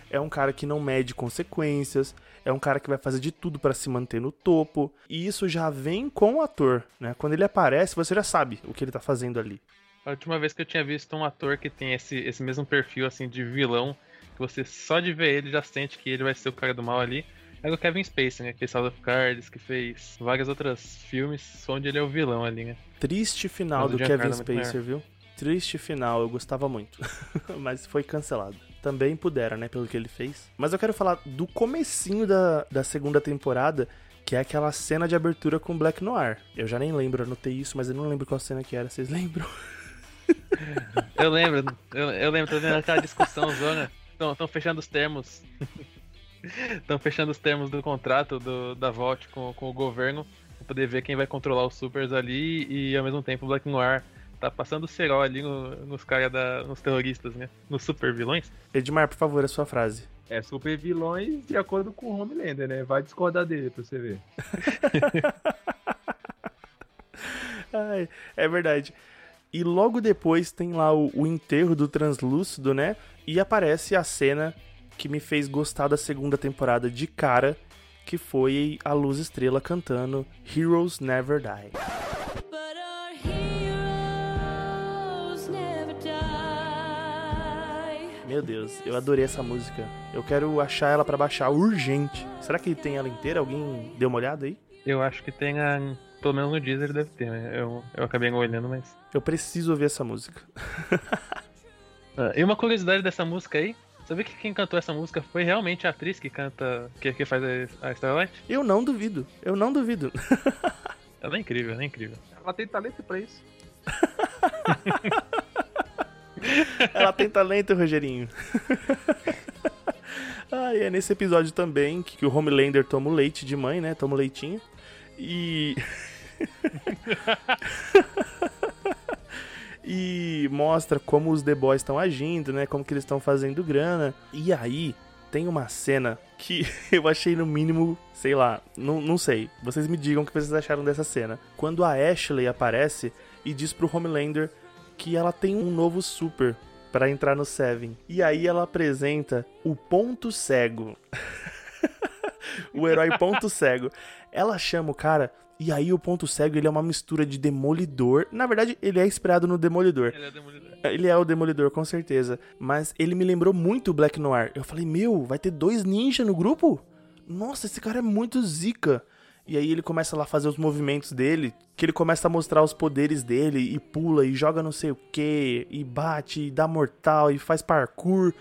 é um cara que não mede consequências, é um cara que vai fazer de tudo para se manter no topo. E isso já vem com o ator, né? Quando ele aparece, você já sabe o que ele tá fazendo ali. A última vez que eu tinha visto um ator que tem esse, esse mesmo perfil assim de vilão, que você só de ver ele já sente que ele vai ser o cara do mal ali, é o Kevin Spacey, né? Que fez House of Cards, que fez vários outros filmes onde ele é o vilão ali, né? Triste final do Kevin Spacey, viu? Triste final, eu gostava muito. *laughs* Mas foi cancelado. Também pudera, né, pelo que ele fez. Mas eu quero falar do comecinho da, da segunda temporada, que é aquela cena de abertura com Black Noir. Eu já nem lembro, anotei isso, mas eu não lembro qual cena que era. Vocês *laughs* lembram? Eu lembro, eu, eu lembro, tô vendo aquela discussão zona. Estão fechando os termos. Estão fechando os termos do contrato do, da Vault com, com o governo pra poder ver quem vai controlar os supers ali e ao mesmo tempo o Black Noir tá passando o cerol ali no, nos caras da. nos terroristas, né? Nos super vilões. Edmar, por favor, a sua frase. É super vilões de acordo com o Homelander, né? Vai discordar dele pra você ver. *laughs* Ai, é verdade. E logo depois tem lá o, o enterro do translúcido, né? E aparece a cena que me fez gostar da segunda temporada de cara, que foi a Luz Estrela cantando Heroes Never Die. But our heroes never die. Meu Deus, eu adorei essa música. Eu quero achar ela pra baixar urgente. Será que tem ela inteira? Alguém deu uma olhada aí? Eu acho que tem a. Pelo menos no Deezer deve ter, né? Eu, eu acabei olhando, mas. Eu preciso ouvir essa música. *laughs* Ah, e uma curiosidade dessa música aí. Sabia que quem cantou essa música foi realmente a atriz que canta. que, que faz a, a Starlight? Eu não duvido. Eu não duvido. *laughs* Ela é incrível, ela é incrível. Ela tem talento pra isso. *laughs* Ela tem talento, Rogerinho. ah, e é nesse episódio também que o Homelander toma o leite de mãe, né? Toma o leitinho. E. *laughs* e mostra como os The Boys estão agindo, né? Como que eles estão fazendo grana. E aí tem uma cena que *laughs* eu achei no mínimo, sei lá, não, não sei. Vocês me digam o que vocês acharam dessa cena. Quando a Ashley aparece e diz pro Homelander que ela tem um novo super pra entrar no Seven. E aí ela apresenta o ponto cego. *laughs* o herói ponto cego. Ela chama o cara e aí o ponto cego ele é uma mistura de demolidor. Na verdade, ele é inspirado no demolidor. Ele é demolidor. Ele é o Demolidor, com certeza. Mas ele me lembrou muito o Black Noir. Eu falei, meu, vai ter dois ninjas no grupo? Nossa, esse cara é muito zica. E aí ele começa lá a fazer os movimentos dele, que ele começa a mostrar os poderes dele, e pula, e joga não sei o que, e bate, e dá mortal, e faz parkour,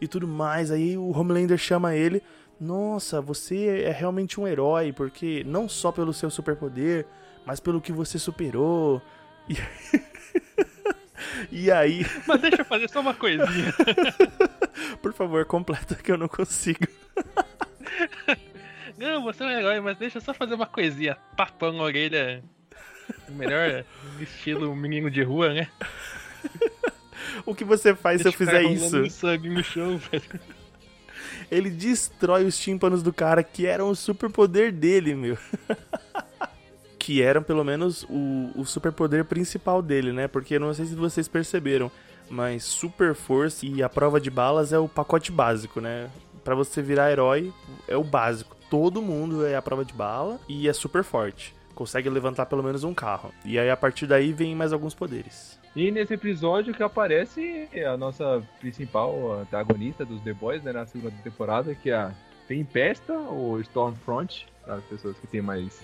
e tudo mais. Aí o Homelander chama ele, nossa, você é realmente um herói, porque não só pelo seu superpoder, mas pelo que você superou. E... *laughs* E aí, *laughs* Mas deixa eu fazer só uma coisinha. *laughs* por favor, completa que eu não consigo. Não, você é um herói, mas deixa eu só fazer uma coisinha. Papão na orelha. O melhor estilo menino de rua, né? O que você faz se eu fizer isso? sangue no chão, velho. Ele destrói os tímpanos do cara, que eram o superpoder dele, meu. *laughs* que eram, pelo menos, o, o superpoder principal dele, né? Porque não sei se vocês perceberam, mas super força e a prova de balas é o pacote básico, né? Pra você virar herói, é o básico. Todo mundo é a prova de bala e é super forte. Consegue levantar pelo menos um carro. E aí, a partir daí, vem mais alguns poderes. E nesse episódio que aparece a nossa principal antagonista dos The Boys, né, na segunda temporada, que é a Tempesta, ou Stormfront, para as pessoas que têm mais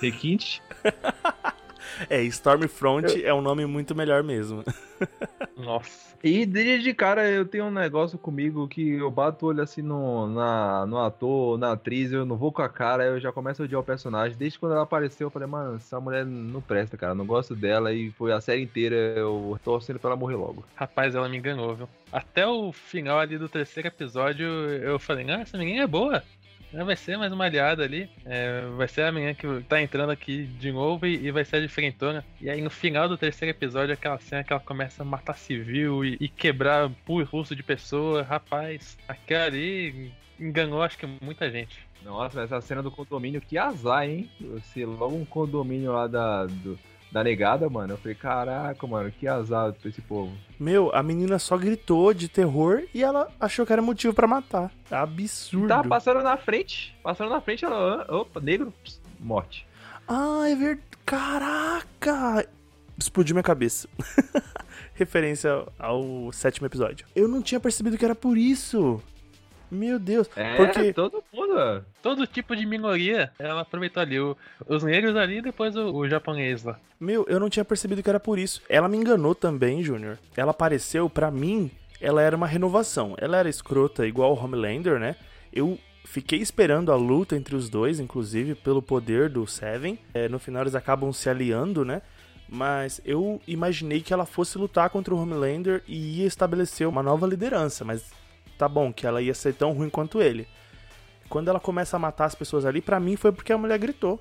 requinte. *laughs* É, Stormfront é um nome muito melhor mesmo. *laughs* Nossa. E desde de cara eu tenho um negócio comigo que eu bato o olho assim no, na, no ator, na atriz, eu não vou com a cara, eu já começo a odiar o personagem. Desde quando ela apareceu, eu falei, mano, essa mulher não presta, cara, não gosto dela. E foi a série inteira eu torcendo pra ela morrer logo. Rapaz, ela me enganou, viu? Até o final ali do terceiro episódio, eu falei, ah, essa menina é boa. Vai ser mais uma aliada ali. É, vai ser a menina que tá entrando aqui de novo e, e vai ser a diferentona. E aí no final do terceiro episódio, aquela cena que ela começa a matar civil e, e quebrar pulso de pessoa. Rapaz, aquela ali enganou acho que muita gente. Nossa, essa cena do condomínio, que azar, hein? Você logo um condomínio lá da, do- da negada, mano. Eu falei, caraca, mano, que azar pra esse povo. Meu, a menina só gritou de terror e ela achou que era motivo pra matar. Absurdo. Tava passando na frente, passando na frente, ela, "Ah, opa, negro, pss, morte. Ah, é verdade. Caraca! Explodiu minha cabeça. *laughs* Referência ao sétimo episódio. Eu não tinha percebido que era por isso. Meu Deus. É, Porque todo mundo. Todo tipo de minoria, ela aproveitou ali. o- os negros ali e depois o, o japonês lá. Meu, eu não tinha percebido que era por isso. Ela me enganou também, Júnior. Ela apareceu, pra mim, ela era uma renovação. Ela era escrota igual o Homelander, né? Eu fiquei esperando a luta entre os dois, inclusive pelo poder do Seven. É, no final eles acabam se aliando, né? Mas eu imaginei que ela fosse lutar contra o Homelander e ia estabelecer uma nova liderança. Mas tá bom, que ela ia ser tão ruim quanto ele. Quando ela começa a matar as pessoas ali, pra mim foi porque a mulher gritou.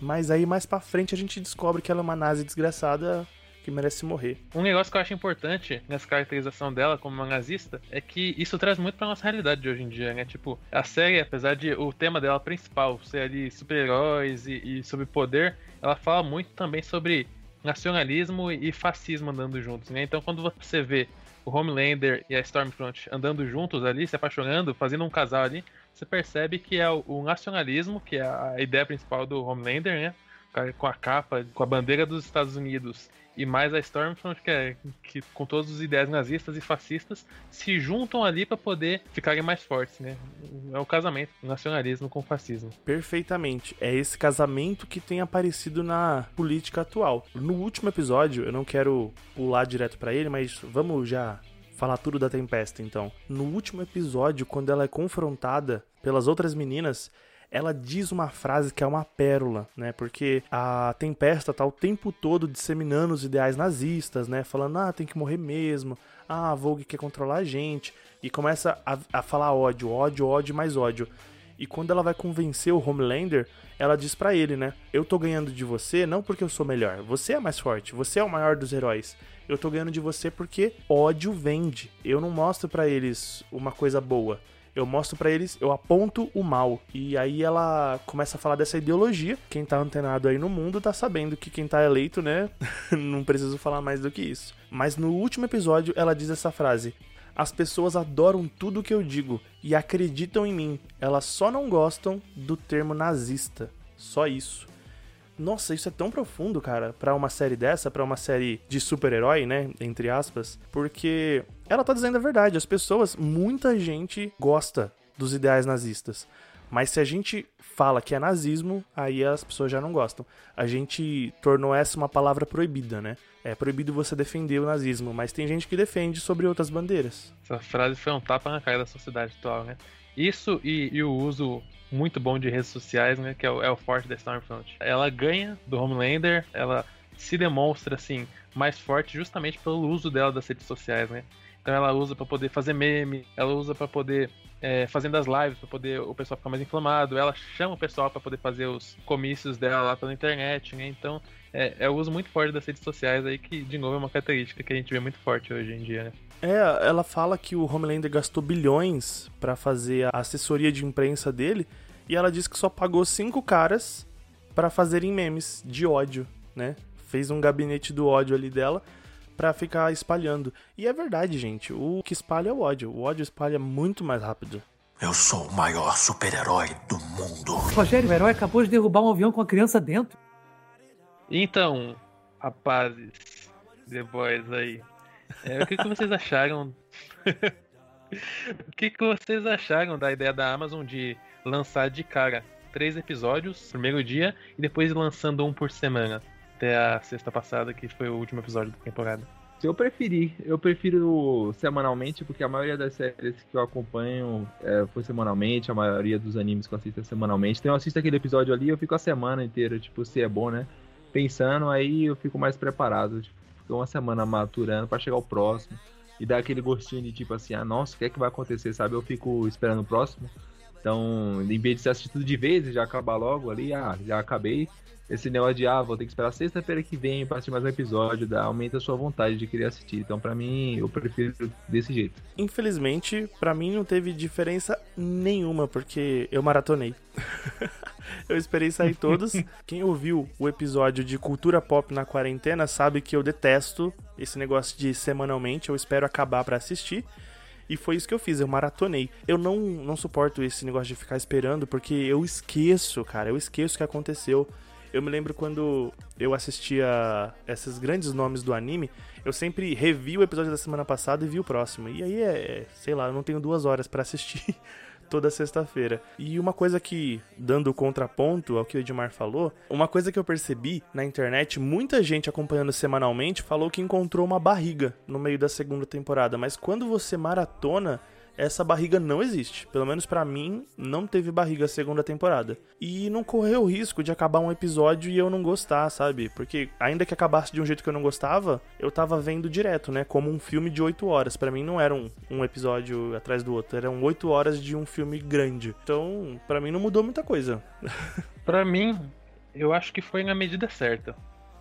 Mas aí mais pra frente a gente descobre que ela é uma nazi desgraçada que merece morrer. Um negócio que eu acho importante nessa caracterização dela como uma nazista é que isso traz muito pra nossa realidade de hoje em dia, né? Tipo, a série, apesar de o tema dela principal ser ali super-heróis e, e sobre poder, ela fala muito também sobre nacionalismo e fascismo andando juntos, né? Então quando você vê o Homelander e a Stormfront andando juntos ali, se apaixonando, fazendo um casal ali, você percebe que é o, o nacionalismo, que é a ideia principal do Homelander, né? Com a capa, com a bandeira dos Estados Unidos e mais a Stormfront, que, é, que com todas as ideias nazistas e fascistas, se juntam ali para poder ficarem mais fortes, né? É o casamento, nacionalismo com o fascismo. Perfeitamente. É esse casamento que tem aparecido na política atual. No último episódio, eu não quero pular direto para ele, mas vamos já falar tudo da Tempesta então. No último episódio, quando ela é confrontada pelas outras meninas, ela diz uma frase que é uma pérola, né? Porque a Tempesta tá o tempo todo disseminando os ideais nazistas, né? Falando, ah, tem que morrer mesmo, ah, a Vogue quer controlar a gente, e começa a, a falar ódio, ódio, ódio, mais ódio. E quando ela vai convencer o Homelander, ela diz para ele, né? Eu tô ganhando de você não porque eu sou melhor, você é mais forte, você é o maior dos heróis. Eu tô ganhando de você porque ódio vende. Eu não mostro para eles uma coisa boa eu mostro para eles, eu aponto o mal. E aí ela começa a falar dessa ideologia. Quem tá antenado aí no mundo tá sabendo que quem tá eleito, né? *laughs* Não preciso falar mais do que isso. Mas no último episódio ela diz essa frase: As pessoas adoram tudo que eu digo e acreditam em mim. Elas só não gostam do termo nazista. Só isso. Nossa, isso é tão profundo, cara, para uma série dessa, para uma série de super-herói, né, entre aspas, porque ela tá dizendo a verdade. As pessoas, muita gente gosta dos ideais nazistas. Mas se a gente fala que é nazismo, aí as pessoas já não gostam. A gente tornou essa uma palavra proibida, né? É proibido você defender o nazismo, mas tem gente que defende sobre outras bandeiras. Essa frase foi um tapa na cara da sociedade atual, né? Isso e, e o uso muito bom de redes sociais, né? Que é o, é o forte da Stormfront. Ela ganha do Homelander, ela se demonstra assim mais forte justamente pelo uso dela das redes sociais, né? Então ela usa para poder fazer meme, ela usa para poder é, fazendo as lives para poder o pessoal ficar mais inflamado, ela chama o pessoal para poder fazer os comícios dela lá pela internet, né? Então é, é o uso muito forte das redes sociais aí que de novo é uma característica que a gente vê muito forte hoje em dia, né? É, ela fala que o Homelander gastou bilhões para fazer a assessoria de imprensa dele e ela diz que só pagou cinco caras para fazerem memes de ódio, né? Fez um gabinete do ódio ali dela para ficar espalhando. E é verdade, gente. O que espalha é o ódio. O ódio espalha muito mais rápido. Eu sou o maior super-herói do mundo. Rogério, o herói acabou de derrubar um avião com a criança dentro. Então, rapazes, The Boys aí, é, o que, que vocês acharam? *laughs* o que, que vocês acharam da ideia da Amazon de lançar de cara três episódios, primeiro dia, e depois lançando um por semana? Até a sexta passada, que foi o último episódio da temporada. Eu preferi, eu prefiro semanalmente, porque a maioria das séries que eu acompanho é, foi semanalmente, a maioria dos animes que eu assisto é semanalmente. Então eu assisto aquele episódio ali, eu fico a semana inteira, tipo, se é bom, né? Pensando, aí eu fico mais preparado. Tipo, fico uma semana maturando para chegar ao próximo. E dar aquele gostinho de tipo assim, ah, nossa, o que é que vai acontecer, sabe? Eu fico esperando o próximo. Então, em vez de assistir tudo de vez e já acabar logo ali, ah, já acabei esse negócio de, ah, vou ter que esperar sexta-feira que vem para assistir mais um episódio, dá, aumenta a sua vontade de querer assistir. Então, para mim, eu prefiro desse jeito. Infelizmente, para mim não teve diferença nenhuma, porque eu maratonei. *laughs* eu esperei sair todos. *laughs* Quem ouviu o episódio de cultura pop na quarentena sabe que eu detesto esse negócio de semanalmente, eu espero acabar para assistir. E foi isso que eu fiz, eu maratonei. Eu não, não suporto esse negócio de ficar esperando, porque eu esqueço, cara, eu esqueço o que aconteceu. Eu me lembro quando eu assistia esses grandes nomes do anime, eu sempre revi o episódio da semana passada e vi o próximo. E aí é, sei lá, eu não tenho duas horas para assistir *laughs* toda sexta-feira. E uma coisa que, dando contraponto ao que o Edmar falou, uma coisa que eu percebi na internet, muita gente acompanhando semanalmente falou que encontrou uma barriga no meio da segunda temporada, mas quando você maratona essa barriga não existe. Pelo menos para mim, não teve barriga a segunda temporada. E não correu o risco de acabar um episódio e eu não gostar, sabe? Porque ainda que acabasse de um jeito que eu não gostava, eu tava vendo direto, né? Como um filme de 8 horas. para mim não era um, um episódio atrás do outro, eram 8 horas de um filme grande. Então, para mim não mudou muita coisa. *laughs* para mim, eu acho que foi na medida certa.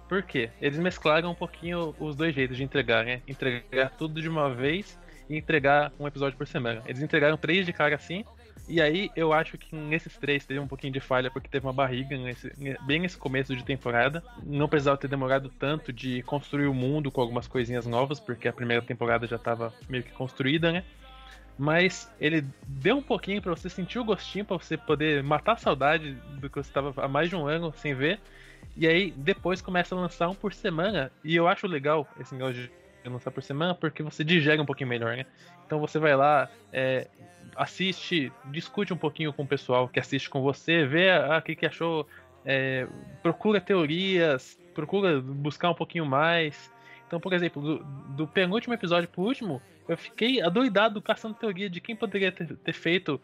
Por quê? Eles mesclaram um pouquinho os dois jeitos de entregar, né? Entregar tudo de uma vez e entregar um episódio por semana. Eles entregaram três de cara assim, E aí eu acho que nesses três teve um pouquinho de falha, porque teve uma barriga nesse, bem nesse começo de temporada. Não precisava ter demorado tanto de construir o mundo com algumas coisinhas novas, porque a primeira temporada já estava meio que construída, né? Mas ele deu um pouquinho pra você sentir o gostinho, pra você poder matar a saudade do que você estava há mais de um ano sem ver. E aí depois começa a lançar um por semana. E eu acho legal esse negócio de lançar por semana, porque você digere um pouquinho melhor, né? Então você vai lá, é, assiste, discute um pouquinho com o pessoal que assiste com você, vê ah, o que, que achou, é, procura teorias, procura buscar um pouquinho mais. Então, por exemplo, do, do penúltimo episódio pro último, eu fiquei adoidado caçando teoria de quem poderia ter, ter feito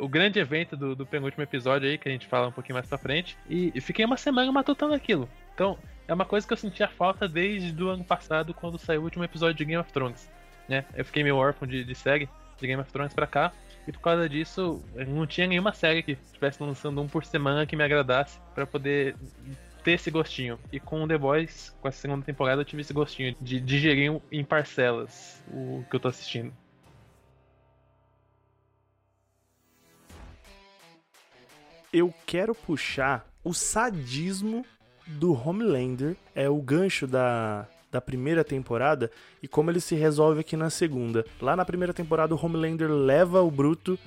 o grande evento do, do penúltimo episódio aí, que a gente fala um pouquinho mais pra frente. E, e fiquei uma semana matutando aquilo. Então, é uma coisa que eu sentia falta desde o ano passado, quando saiu o último episódio de Game of Thrones. Né? Eu fiquei meio órfão de, de série, de Game of Thrones pra cá. E por causa disso, não tinha nenhuma série que estivesse lançando um por semana que me agradasse para poder ter esse gostinho. E com The Boys, com essa segunda temporada, eu tive esse gostinho de digerir em parcelas o que eu tô assistindo. Eu quero puxar o sadismo do Homelander, é o gancho da, da primeira temporada e como ele se resolve aqui na segunda. Lá na primeira temporada, o Homelander leva o Bruto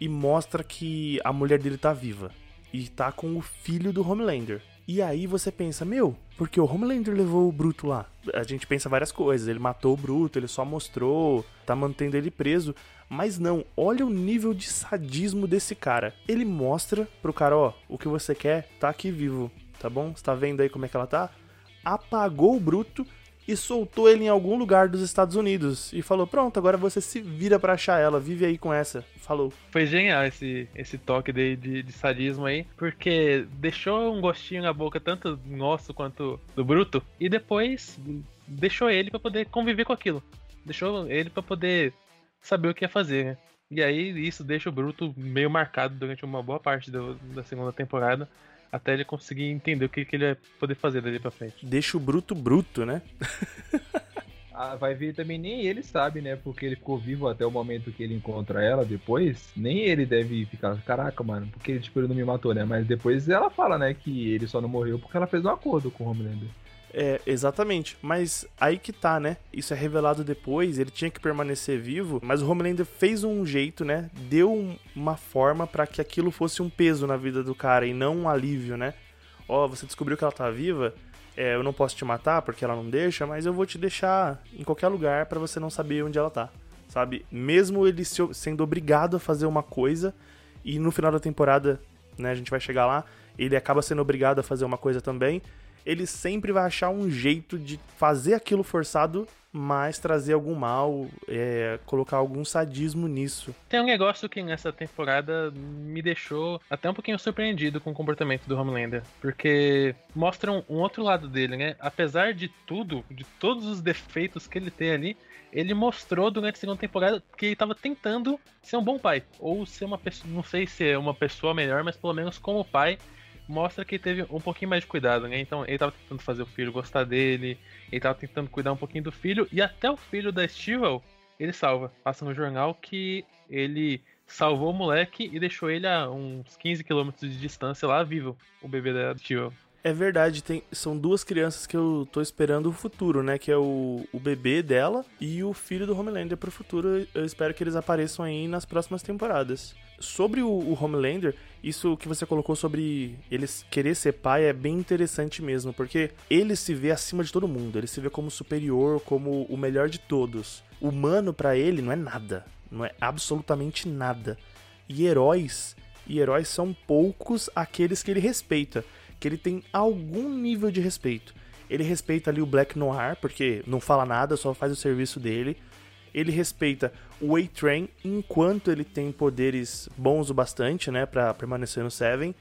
e mostra que a mulher dele tá viva. E tá com o filho do Homelander. E aí você pensa, meu, porque o Homelander levou o Bruto lá? A gente pensa várias coisas. Ele matou o Bruto, ele só mostrou, tá mantendo ele preso. Mas não, olha o nível de sadismo desse cara. Ele mostra pro cara, ó, o que você quer tá aqui vivo, tá bom? Você tá vendo aí como é que ela tá? Apagou o Bruto e soltou ele em algum lugar dos Estados Unidos. E falou: Pronto, agora você se vira pra achar ela, vive aí com essa. Falou. Foi genial esse, esse toque de, de, de sadismo aí, porque deixou um gostinho na boca tanto nosso quanto do Bruto, e depois deixou ele pra poder conviver com aquilo. Deixou ele pra poder saber o que ia fazer, né? E aí isso deixa o Bruto meio marcado durante uma boa parte do- da segunda temporada, até ele conseguir entender o que, que ele ia poder fazer dali pra frente. Deixa o Bruto bruto, né? Ah, vai ver também, nem ele sabe, né? Porque ele ficou vivo até o momento que ele encontra ela depois. Nem ele deve ficar, caraca, mano, porque tipo, ele não me matou, né? Mas depois ela fala, né, que ele só não morreu porque ela fez um acordo com o Homelander. É, exatamente. Mas aí que tá, né? Isso é revelado depois, ele tinha que permanecer vivo, mas o Homelander fez um jeito, né? Deu um- uma forma pra que aquilo fosse um peso na vida do cara e não um alívio, né? Ó, você descobriu que ela tá viva, é, eu não posso te matar porque ela não deixa, mas eu vou te deixar em qualquer lugar pra você não saber onde ela tá, sabe? Mesmo ele se- sendo obrigado a fazer uma coisa e no final da temporada, né, a gente vai chegar lá, ele acaba sendo obrigado a fazer uma coisa também, ele sempre vai achar um jeito de fazer aquilo forçado, mas trazer algum mal, é, colocar algum sadismo nisso. Tem um negócio que nessa temporada me deixou até um pouquinho surpreendido com o comportamento do Homelander. Porque mostra um, outro lado dele, né? Apesar de tudo, de todos os defeitos que ele tem ali, ele mostrou durante a segunda temporada que ele estava tentando ser um bom pai. Ou ser uma pessoa, não sei se é uma pessoa melhor, mas pelo menos como pai, mostra que teve um pouquinho mais de cuidado, né? Então ele tava tentando fazer o filho gostar dele, ele tava tentando cuidar um pouquinho do filho, e até o filho da Stewell ele salva. Passa no jornal que ele salvou o moleque e deixou ele a uns 15 quilômetros de distância lá vivo, o bebê da Stewell. É verdade, tem, são duas crianças que eu tô esperando o futuro, né? Que é o, o bebê dela e o filho do Homelander pro futuro. Eu espero que eles apareçam aí nas próximas temporadas. Sobre o, o Homelander, isso que você colocou sobre ele querer ser pai é bem interessante mesmo, porque ele se vê acima de todo mundo, ele se vê como superior, como o melhor de todos. Humano pra ele não é nada, não é absolutamente nada. E heróis, e heróis são poucos aqueles que ele respeita que ele tem algum nível de respeito. Ele respeita ali o Black Noir, porque não fala nada, só faz o serviço dele. Ele respeita o A-Train enquanto ele tem poderes bons o bastante, né, para permanecer no Seven.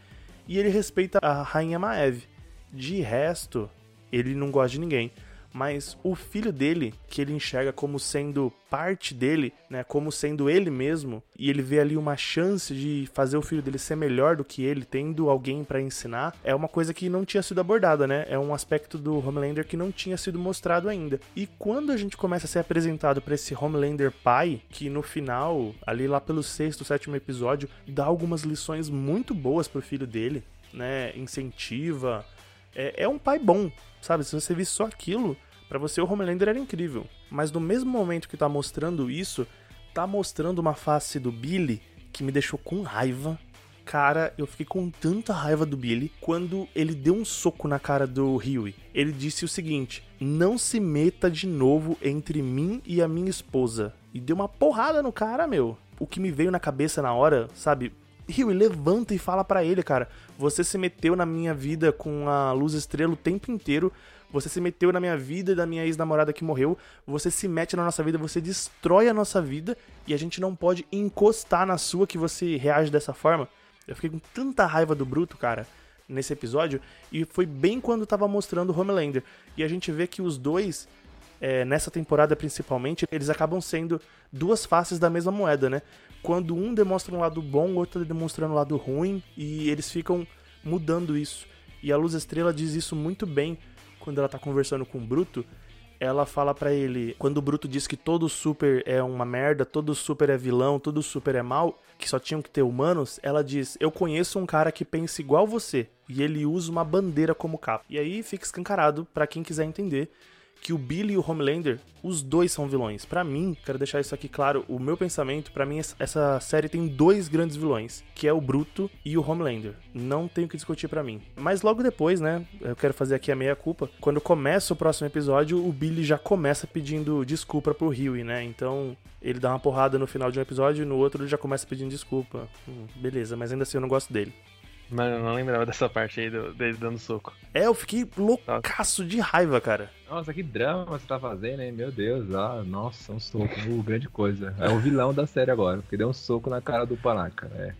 E ele respeita a Rainha Maeve. De resto, ele não gosta de ninguém. Mas o filho dele, que ele enxerga como sendo parte dele, né, como sendo ele mesmo, e ele vê ali uma chance de fazer o filho dele ser melhor do que ele, tendo alguém pra ensinar, é uma coisa que não tinha sido abordada, né? É um aspecto do Homelander que não tinha sido mostrado ainda. E quando a gente começa a ser apresentado pra esse Homelander pai, que no final, ali lá pelo sexto, sétimo episódio, dá algumas lições muito boas pro filho dele, né? Incentiva. É, é um pai bom, sabe? Se você visse só aquilo, pra você o Homelander era incrível. Mas no mesmo momento que tá mostrando isso, tá mostrando uma face do Billy que me deixou com raiva. Cara, eu fiquei com tanta raiva do Billy quando ele deu um soco na cara do Huey. Ele disse o seguinte: Não se meta de novo entre mim e a minha esposa. E deu uma porrada no cara, meu. O que me veio na cabeça na hora, sabe? Huey, levanta e fala pra ele, cara. Você se meteu na minha vida com a luz estrela o tempo inteiro. Você se meteu na minha vida da minha ex-namorada que morreu. Você se mete na nossa vida, você destrói a nossa vida e a gente não pode encostar na sua que você reage dessa forma. Eu fiquei com tanta raiva do Bruto, cara, nesse episódio. E foi bem quando tava mostrando o Homelander. E a gente vê que os dois, é, nessa temporada principalmente, eles acabam sendo duas faces da mesma moeda, né? Quando um demonstra um lado bom, o outro demonstra um lado ruim. E eles ficam mudando isso. E a Luz Estrela diz isso muito bem quando ela tá conversando com o Bruto, ela fala pra ele, quando o Bruto diz que todo super é uma merda, todo super é vilão, todo super é mal, que só tinham que ter humanos, ela diz: "Eu conheço um cara que pensa igual você e ele usa uma bandeira como capa". E aí fica escancarado pra quem quiser entender que o Billy e o Homelander, os dois são vilões. Pra mim, quero deixar isso aqui claro, o meu pensamento, pra mim essa série tem dois grandes vilões, que é o Bruto e o Homelander. Não tenho que discutir pra mim. Mas logo depois, né, eu quero fazer aqui a meia culpa. Quando começa o próximo episódio, o Billy já começa pedindo desculpa pro Huey, né? Então, ele dá uma porrada no final de um episódio e no outro ele já começa pedindo desculpa. Hum, beleza, mas ainda assim eu não gosto dele. Mas eu não lembrava dessa parte aí do- dele dando soco. É, eu fiquei loucaço de raiva, cara. Nossa, que drama você tá fazendo, hein? Meu Deus, ah, nossa, um soco, uh, grande coisa. É o vilão da série agora, porque deu um soco na cara do Panaca, é.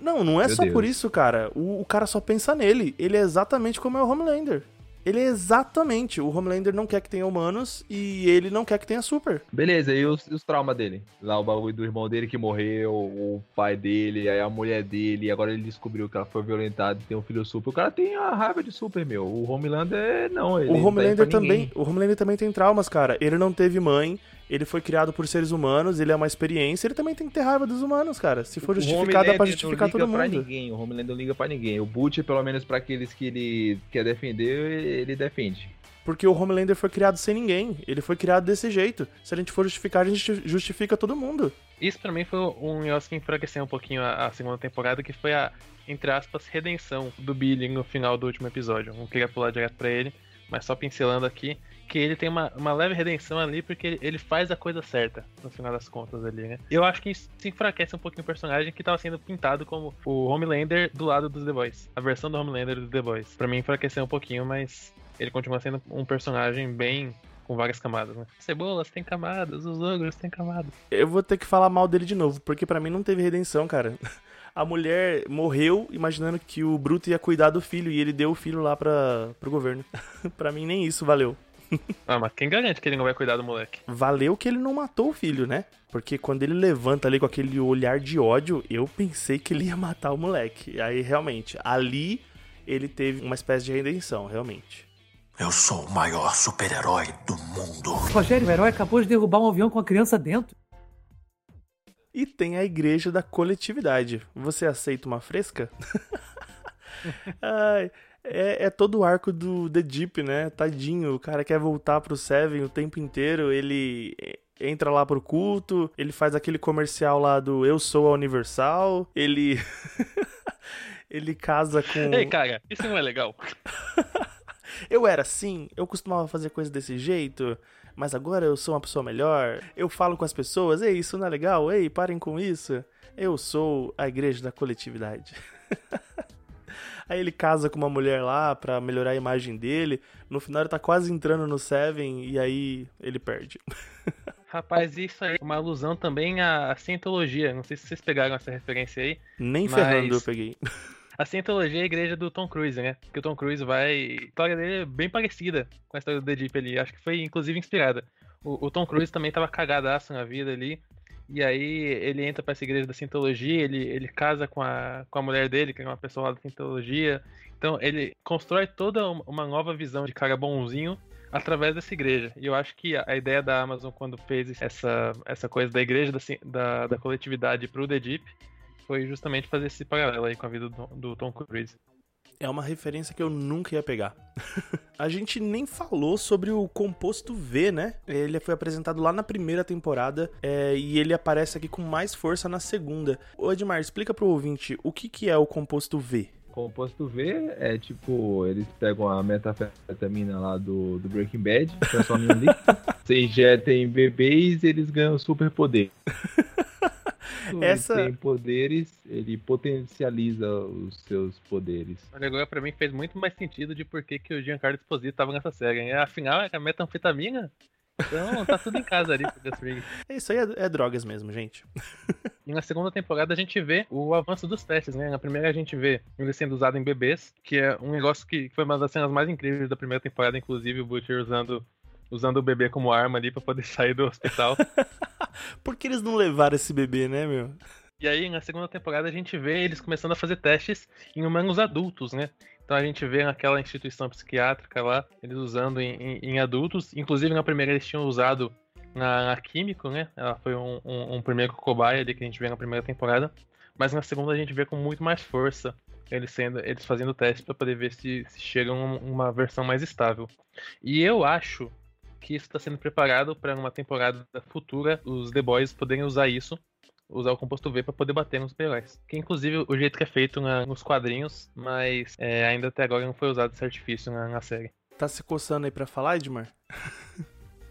Não, não é Meu só Deus. por isso, cara. O, o cara só pensa nele. Ele é exatamente como é o Homelander. Ele é exatamente. O Homelander não quer que tenha humanos e ele não quer que tenha super. Beleza, e os, os traumas dele? Lá o bagulho do irmão dele que morreu, o pai dele, aí a mulher dele, e agora ele descobriu que ela foi violentada e tem um filho super. O cara tem a raiva de super, meu. O Homelander, não. Ele o tá Homelander pra também. O Homelander também tem traumas, cara. Ele não teve mãe. Ele foi criado por seres humanos, ele é uma experiência, ele também tem que ter raiva dos humanos, cara. Se for O justificar, dá Homelander pra justificar não todo liga pra mundo. ninguém, o Homelander não liga pra ninguém. O Butcher, pelo menos pra aqueles que ele quer defender, ele defende. Porque o Homelander foi criado sem ninguém. Ele foi criado desse jeito. Se a gente for justificar, a gente justifica todo mundo. Isso pra mim foi um negócio que enfraqueceu um pouquinho a, a segunda temporada, que foi a, entre aspas, redenção do Billy no final do último episódio. Não queria pular direto pra ele, mas só pincelando aqui, que ele tem uma, uma leve redenção ali, porque ele, ele faz a coisa certa, no final das contas ali, né? Eu acho que isso se enfraquece um pouquinho o personagem que tava sendo pintado como o Homelander do lado dos The Boys. A versão do Homelander do The Boys. Pra mim enfraqueceu um pouquinho, mas ele continua sendo um personagem bem... Com várias camadas, né? Cebolas tem camadas, os ogros têm camadas. Eu vou ter que falar mal dele de novo, porque pra mim não teve redenção, cara. *laughs* A mulher morreu imaginando que o Bruto ia cuidar do filho e ele deu o filho lá pra, pro governo. *laughs* pra mim nem isso valeu. *laughs* Ah, mas quem garante que ele não vai cuidar do moleque? Valeu que ele não matou o filho, né? Porque quando ele levanta ali com aquele olhar de ódio, eu pensei que ele ia matar o moleque. Aí realmente, ali ele teve uma espécie de redenção, realmente. Eu sou o maior super-herói do mundo. Rogério, o herói acabou de derrubar um avião com a criança dentro. E tem a igreja da coletividade. Você aceita uma fresca? *laughs* Ai, é, é todo o arco do The Deep, né? Tadinho, o cara quer voltar pro Seven o tempo inteiro, ele entra lá pro culto, ele faz aquele comercial lá do Eu Sou a Universal, ele. *laughs* ele casa com. Ei, cara, isso não é legal. *laughs* Eu era assim, eu costumava fazer coisas desse jeito, mas agora eu sou uma pessoa melhor. Eu falo com as pessoas, ei, isso não é legal, ei, parem com isso. Eu sou a igreja da coletividade. *laughs* Aí ele casa com uma mulher lá pra melhorar a imagem dele. No final ele tá quase entrando no Seven e aí ele perde. *laughs* Rapaz, isso aí é uma alusão também à Cientologia. Não sei se vocês pegaram essa referência aí. Nem Mas- ferrando eu peguei. *laughs* A Scientology é a igreja do Tom Cruise, né? Que o Tom Cruise vai. A história dele é bem parecida com a história do The Deep ali. Acho que foi inclusive inspirada. O, o Tom Cruise também tava cagadaço na vida ali. E aí ele entra pra essa igreja da Scientologia, ele, ele casa com a, com a mulher dele, que é uma pessoa lá da Scientologia. Então ele constrói toda um- uma nova visão de cara bonzinho através dessa igreja. E eu acho que a, ideia da Amazon quando fez essa, essa coisa da igreja da, da, da coletividade pro The Deep foi justamente fazer esse paralelo aí com a vida do, do Tom Cruise. É uma referência que eu nunca ia pegar. *laughs* a gente nem falou sobre o composto V, né? Ele foi apresentado lá na primeira temporada é, e ele aparece aqui com mais força na segunda. Ô Edmar, explica pro ouvinte o que, que é o composto V. Composto V é tipo, eles pegam a metafetamina lá do, do Breaking Bad, transformam em líquido, *laughs* você injeta em bebês eles ganham superpoder. *laughs* Essa- Ele tem poderes, ele potencializa os seus poderes. Olha, agora pra mim fez muito mais sentido de por que, que o Giancarlo Esposito tava nessa série. hein? Afinal, é a metanfetamina. Então tá tudo em casa ali Fring. *laughs* Isso aí é, é drogas mesmo, gente. E na segunda temporada a gente vê o avanço dos testes, né? Na primeira a gente vê ele sendo usado em bebês, que é um negócio que foi uma das cenas mais incríveis da primeira temporada, inclusive o Butcher usando, usando o bebê como arma ali pra poder *laughs* sair do hospital. *laughs* Por que eles não levaram esse bebê, né, meu? E aí, na segunda temporada, a gente vê eles começando a fazer testes em humanos adultos, né? Então a gente vê naquela instituição psiquiátrica lá, eles usando em, em- em adultos. Inclusive, na primeira eles tinham usado na, na Químico, né? Ela foi um, um- um primeiro cobaia ali que a gente vê na primeira temporada. Mas na segunda a gente vê com muito mais força eles, sendo, eles fazendo testes para poder ver se, se chega a um- uma versão mais estável. E eu acho que isso está sendo preparado para uma temporada futura, os The Boys poderem usar isso usar o composto V para poder bater nos super-heróis. Que inclusive o jeito que é feito na- nos quadrinhos, mas é, ainda até agora não foi usado esse artifício na, na série. Tá se coçando aí pra falar, Edmar?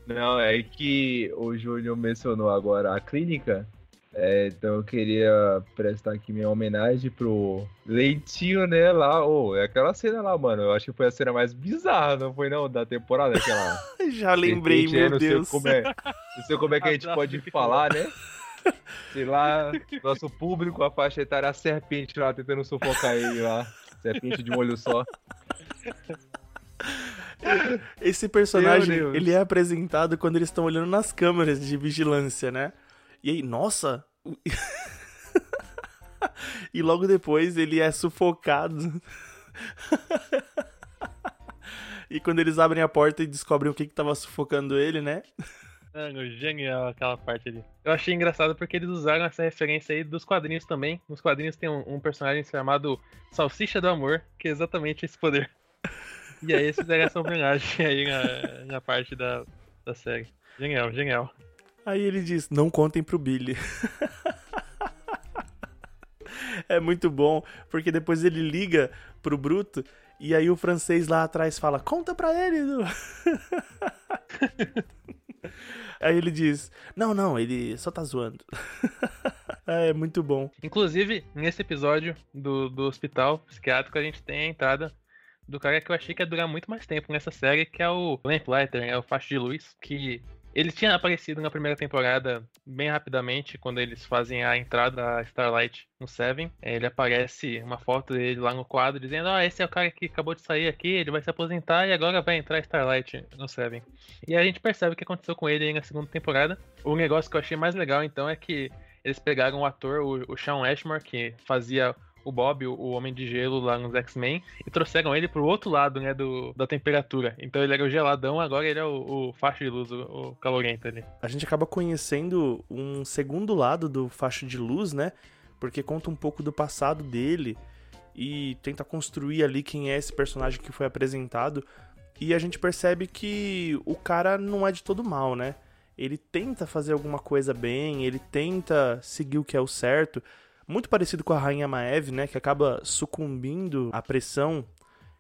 Não, é que o Júnior mencionou agora a clínica. É, então eu queria prestar aqui minha homenagem pro Leitinho, né? Lá, ô, é aquela cena lá, mano. Eu acho que foi a cena mais bizarra, não foi não? Da temporada, aquela. *laughs* Já lembrei, Serpente, né? meu não Deus. Sei como é, não sei como é que a gente Abraço *laughs* pode de falar, né? Sei lá, nosso público, a faixa etária, a serpente lá tentando sufocar ele lá. Serpente de um olho só. Esse personagem, ele é apresentado quando eles estão olhando nas câmeras de vigilância, né? E aí, nossa! *laughs* e logo depois ele é sufocado. e quando eles abrem a porta e descobrem o que que tava sufocando ele, né? Genial aquela parte ali. Eu achei engraçado porque eles usaram essa referência aí dos quadrinhos também. Nos quadrinhos tem um, um personagem chamado Salsicha do Amor, que é exatamente esse poder. E aí eles fizeram essa homenagem aí na, na parte da, da série. Genial, genial. Aí ele diz: Não contem pro Billy. *laughs* é muito bom, porque depois ele liga pro Bruto e aí o francês lá atrás fala: Conta pra ele. Du." *laughs* aí ele diz: Não, não, ele só tá zoando. *laughs* é muito bom. Inclusive, nesse episódio do, do hospital psiquiátrico, a gente tem a entrada do cara que eu achei que ia durar muito mais tempo nessa série, que é o Lamplighter, é o Faixa de Luz, que ele tinha aparecido na primeira temporada bem rapidamente, quando eles fazem a entrada da Starlight no Seven. É, Ele aparece uma foto dele lá no quadro dizendo: Ah, esse é o cara que acabou de sair aqui, ele vai se aposentar e agora vai entrar Starlight no Seven. E a gente percebe o que aconteceu com ele aí na segunda temporada. O negócio que eu achei mais legal então é que eles pegaram o ator, o, o Sean Ashmore, que fazia o Bob, o, Homem de Gelo lá nos X-Men, e trouxeram ele pro outro lado, né, do, da temperatura. Então ele era o geladão, agora ele é o, o faixa de luz, o, o calorento ali. A gente acaba conhecendo um segundo lado do Faixa de Luz, né? Porque conta um pouco do passado dele e tenta construir ali quem é esse personagem que foi apresentado. E a gente percebe que o cara não é de todo mal, né? Ele tenta fazer alguma coisa bem, ele tenta seguir o que é o certo. Muito parecido com a Rainha Maeve, né? Que acaba sucumbindo à pressão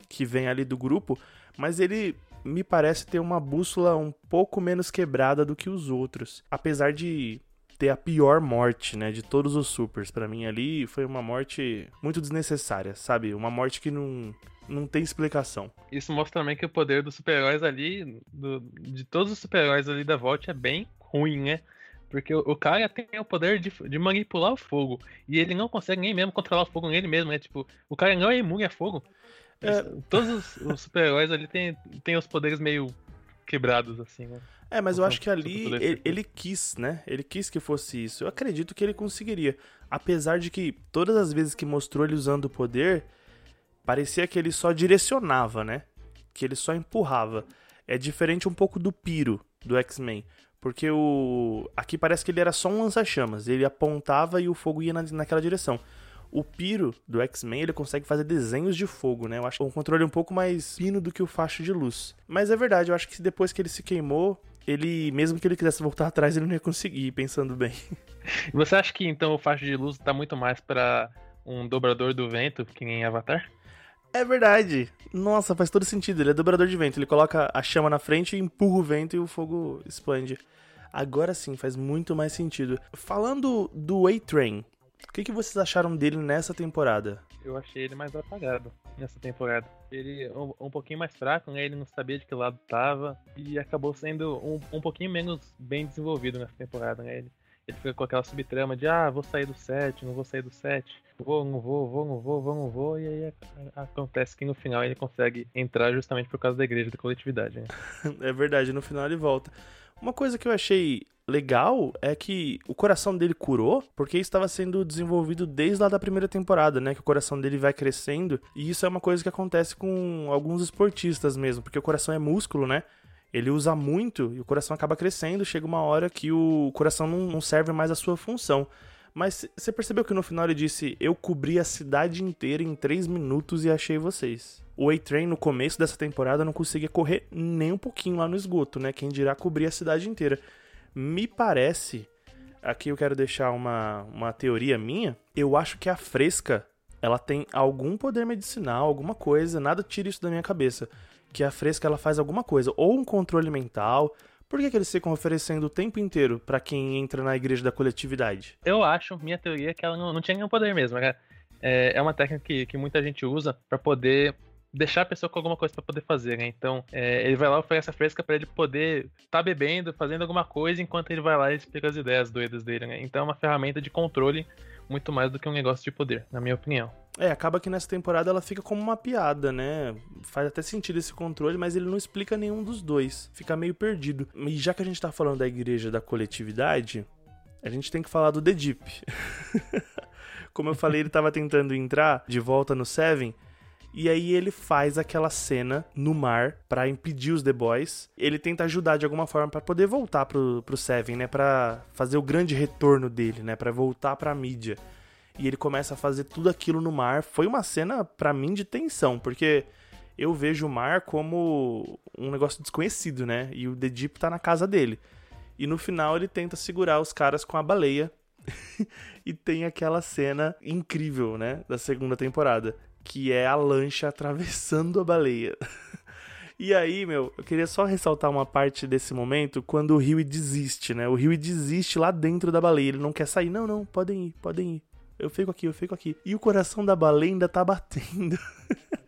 que vem ali do grupo. Mas ele me parece ter uma bússola um pouco menos quebrada do que os outros. Apesar de ter a pior morte, né, de todos os supers. Pra mim ali foi uma morte muito desnecessária, sabe? Uma morte que não, não tem explicação. Isso mostra também que o poder dos super-heróis ali, do- de todos os super-heróis ali da Vault, é bem ruim, né? Porque o, o cara tem o poder de, de manipular o fogo. E ele não consegue nem mesmo controlar o fogo nele mesmo, né? Tipo, o cara não é imune a fogo. É. Todos os, os super-heróis ali tem, tem os poderes meio quebrados, assim, né? É, mas eu acho que ali ele, ele quis, né? Ele quis que fosse isso. Eu acredito que ele conseguiria. Apesar de que todas as vezes que mostrou ele usando o poder, parecia que ele só direcionava, né? Que ele só empurrava. É diferente um pouco do Piro, do X-Men. Porque o. Aqui parece que ele era só um lança-chamas. Ele apontava e o fogo ia na, naquela direção. O Piro do X-Men, ele consegue fazer desenhos de fogo, né? Eu acho um controle um pouco mais fino do que o facho de luz. Mas é verdade, eu acho que depois que ele se queimou, ele, mesmo que ele quisesse voltar *laughs* atrás, ele não ia conseguir, pensando bem. Você acha que então o faixa de luz tá muito mais pra um dobrador do vento, que nem Avatar? É verdade. Nossa, faz todo sentido. Ele é dobrador de vento. Ele coloca a chama na frente, empurra o vento e o fogo expande. Agora sim, faz muito mais sentido. Falando do A-Train, o que, que vocês acharam dele nessa temporada? Eu achei ele mais apagado nessa temporada. Ele um, um pouquinho mais fraco, né? Ele não sabia de que lado tava e acabou sendo um, um pouquinho menos bem desenvolvido nessa temporada, né? Ele, ele fica com aquela subtrama de ah, vou sair do set, não vou sair do set, vou, não vou, vou, não vou, vou, não vou, e aí acontece que no final ele consegue entrar justamente por causa da igreja da coletividade, né? *laughs* É verdade, no final ele volta. Uma coisa que eu achei legal é que o coração dele curou, porque estava sendo desenvolvido desde lá da primeira temporada, né? Que o coração dele vai crescendo, e isso é uma coisa que acontece com alguns esportistas mesmo, porque o coração é músculo, né? Ele usa muito e o coração acaba crescendo, chega uma hora que o coração não, não serve mais a sua função. Mas você percebeu que no final ele disse: Eu cobri a cidade inteira em 3 minutos e achei vocês. O A-Train no começo dessa temporada não conseguia correr nem um pouquinho lá no esgoto, né? Quem dirá cobrir a cidade inteira. Me parece. Aqui eu quero deixar uma, uma teoria minha. Eu acho que a fresca ela tem algum poder medicinal, alguma coisa. Nada tira isso da minha cabeça. Que a fresca ela faz alguma coisa. Ou um controle mental. Por que, que eles ficam oferecendo o tempo inteiro pra quem entra na igreja da coletividade? Eu acho, minha teoria é que ela não, não tinha nenhum poder mesmo. Era, é, é uma técnica que, que muita gente usa pra poder deixar a pessoa com alguma coisa pra poder fazer, né? Então, é, ele vai lá oferece a fresca pra ele poder tá bebendo, fazendo alguma coisa, enquanto ele vai lá e explica as ideias doidas dele, né? Então é uma ferramenta de controle muito mais do que um negócio de poder, na minha opinião. É, acaba que nessa temporada ela fica como uma piada, né? Faz até sentido esse controle, mas ele não explica nenhum dos dois. Fica meio perdido. E já que a gente tá falando da igreja da coletividade, a gente tem que falar do The Deep. *laughs* Como eu falei, ele tava tentando entrar de volta no Seven. E aí ele faz aquela cena no mar pra impedir os The Boys. Ele tenta ajudar de alguma forma pra poder voltar pro, pro Seven, né? Pra fazer o grande retorno dele, né? Pra voltar pra mídia e ele começa a fazer tudo aquilo no mar. Foi uma cena, pra mim, de tensão, porque eu vejo o mar como um negócio desconhecido, né? E o The Deep tá na casa dele. E no final ele tenta segurar os caras com a baleia. *laughs* e tem aquela cena incrível, né? Da segunda temporada. Que é a lancha atravessando a baleia. *laughs* E aí, meu, eu queria só ressaltar uma parte desse momento quando o Rio desiste, né? O Rio desiste lá dentro da baleia. Ele não quer sair. Não, não, podem ir, podem ir. Eu fico aqui, eu fico aqui. E o coração da baleia ainda tá batendo. *laughs*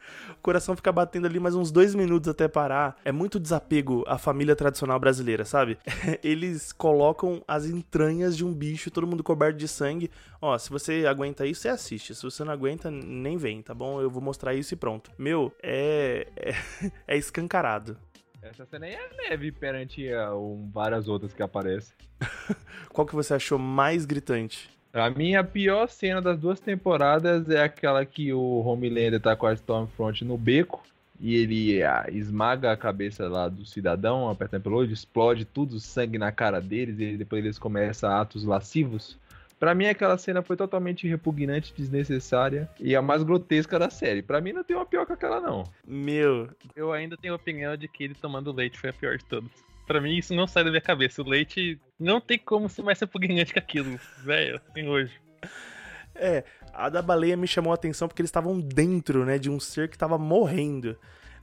coração fica batendo ali mais uns dois minutos até parar. É muito desapego à família tradicional brasileira, sabe? *laughs* Eles colocam as entranhas de um bicho, todo mundo coberto de sangue. Ó, se você aguenta isso, você assiste. Se você não aguenta, nem vem, tá bom? Eu vou mostrar isso e pronto. Meu, é. É, *laughs* é escancarado. Essa cena aí é leve perante a, um, várias outras que aparecem. *laughs* Qual que você achou mais gritante? Pra mim, a pior cena das duas temporadas é aquela que o Homelander tá com a Stormfront no beco e ele ah, esmaga a cabeça lá do cidadão, apertando pelo olho, explode tudo, sangue na cara deles e depois eles começam atos lascivos. Pra mim, aquela cena foi totalmente repugnante, desnecessária e a mais grotesca da série. Pra mim, não tem uma pior que aquela, não. Meu, Eu ainda tenho a opinião de que ele tomando leite foi a pior de todas. Pra mim, isso não sai da minha cabeça. O leite não tem como ser mais repugnante que aquilo, velho, assim hoje. É, a da baleia me chamou a atenção porque eles estavam dentro, né, de um ser que tava morrendo.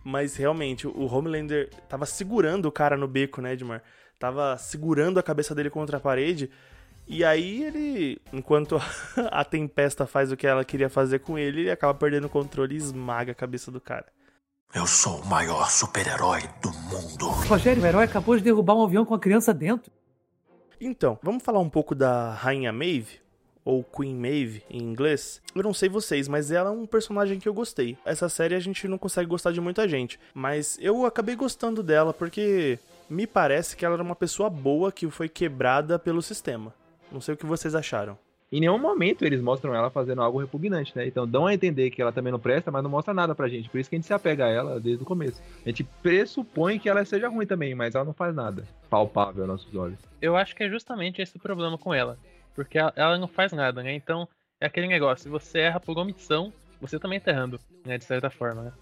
Mas realmente, o Homelander tava segurando o cara no beco, né, Edmar? Tava segurando a cabeça dele contra a parede. E aí ele, enquanto a *laughs* Tempesta faz o que ela queria fazer com ele, ele acaba perdendo o controle e esmaga a cabeça do cara. Eu sou o maior super-herói do mundo. Rogério, o herói acabou de derrubar um avião com a criança dentro. Então, vamos falar um pouco da Rainha Maeve? Ou Queen Maeve em inglês. Eu não sei vocês, mas ela é um personagem que eu gostei. Essa série a gente não consegue gostar de muita gente, mas eu acabei gostando dela porque me parece que ela era uma pessoa boa que foi quebrada pelo sistema. Não sei o que vocês acharam. Em nenhum momento eles mostram ela fazendo algo repugnante, né? Então dão a entender que ela também não presta, mas não mostra nada pra gente. Por isso que a gente se apega a ela desde o começo. A gente pressupõe que ela seja ruim também, mas ela não faz nada palpável aos nossos olhos. Eu acho que é justamente esse o problema com ela. Porque ela, ela não faz nada, né? Então, é aquele negócio, se você erra por omissão, você também tá errando, né? De certa forma, né?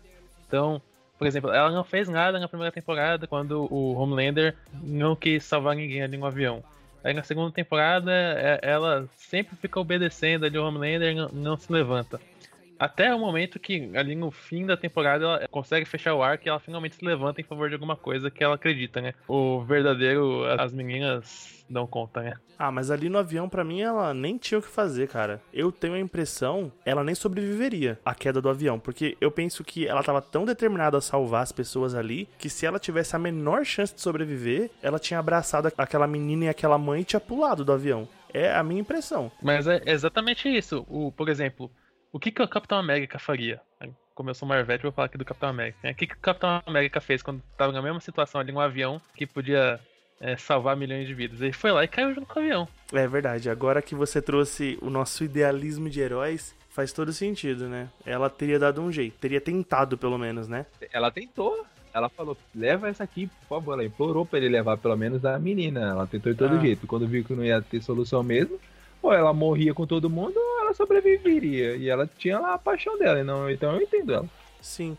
Então, por exemplo, ela não fez nada na primeira temporada quando o Homelander não quis salvar ninguém ali no avião. Aí na segunda temporada, é- ela sempre fica obedecendo ali o Homelander e não, não se levanta. Até o momento que, ali no fim da temporada, ela consegue fechar o arco e ela finalmente se levanta em favor de alguma coisa que ela acredita, né? O verdadeiro, as meninas dão conta, né? Ah, mas ali no avião, pra mim, ela nem tinha o que fazer, cara. Eu tenho a impressão, ela nem sobreviveria à queda do avião, porque eu penso que ela tava tão determinada a salvar as pessoas ali, que se ela tivesse a menor chance de sobreviver, ela tinha abraçado aquela menina e aquela mãe e tinha pulado do avião. É a minha impressão. Mas é exatamente isso. O, por exemplo, o que, que o Capitão América faria? Como eu sou Marvete, vou falar aqui do Capitão América. né? O que, que o Capitão América fez quando tava na mesma situação ali, um avião que podia é, salvar milhões de vidas? Ele foi lá e caiu junto com o avião. É verdade, agora que você trouxe o nosso idealismo de heróis, faz todo sentido, né? Ela teria dado um jeito, teria tentado pelo menos, né? Ela tentou. Ela falou, leva essa aqui, por favor. Ela implorou pra ele levar pelo menos a menina. Ela tentou de todo Ah. jeito. Quando viu que não ia ter solução mesmo, ou ela morria com todo mundo, ou ela sobreviveria. E ela tinha lá a paixão dela. Então, então eu entendo ela. Sim,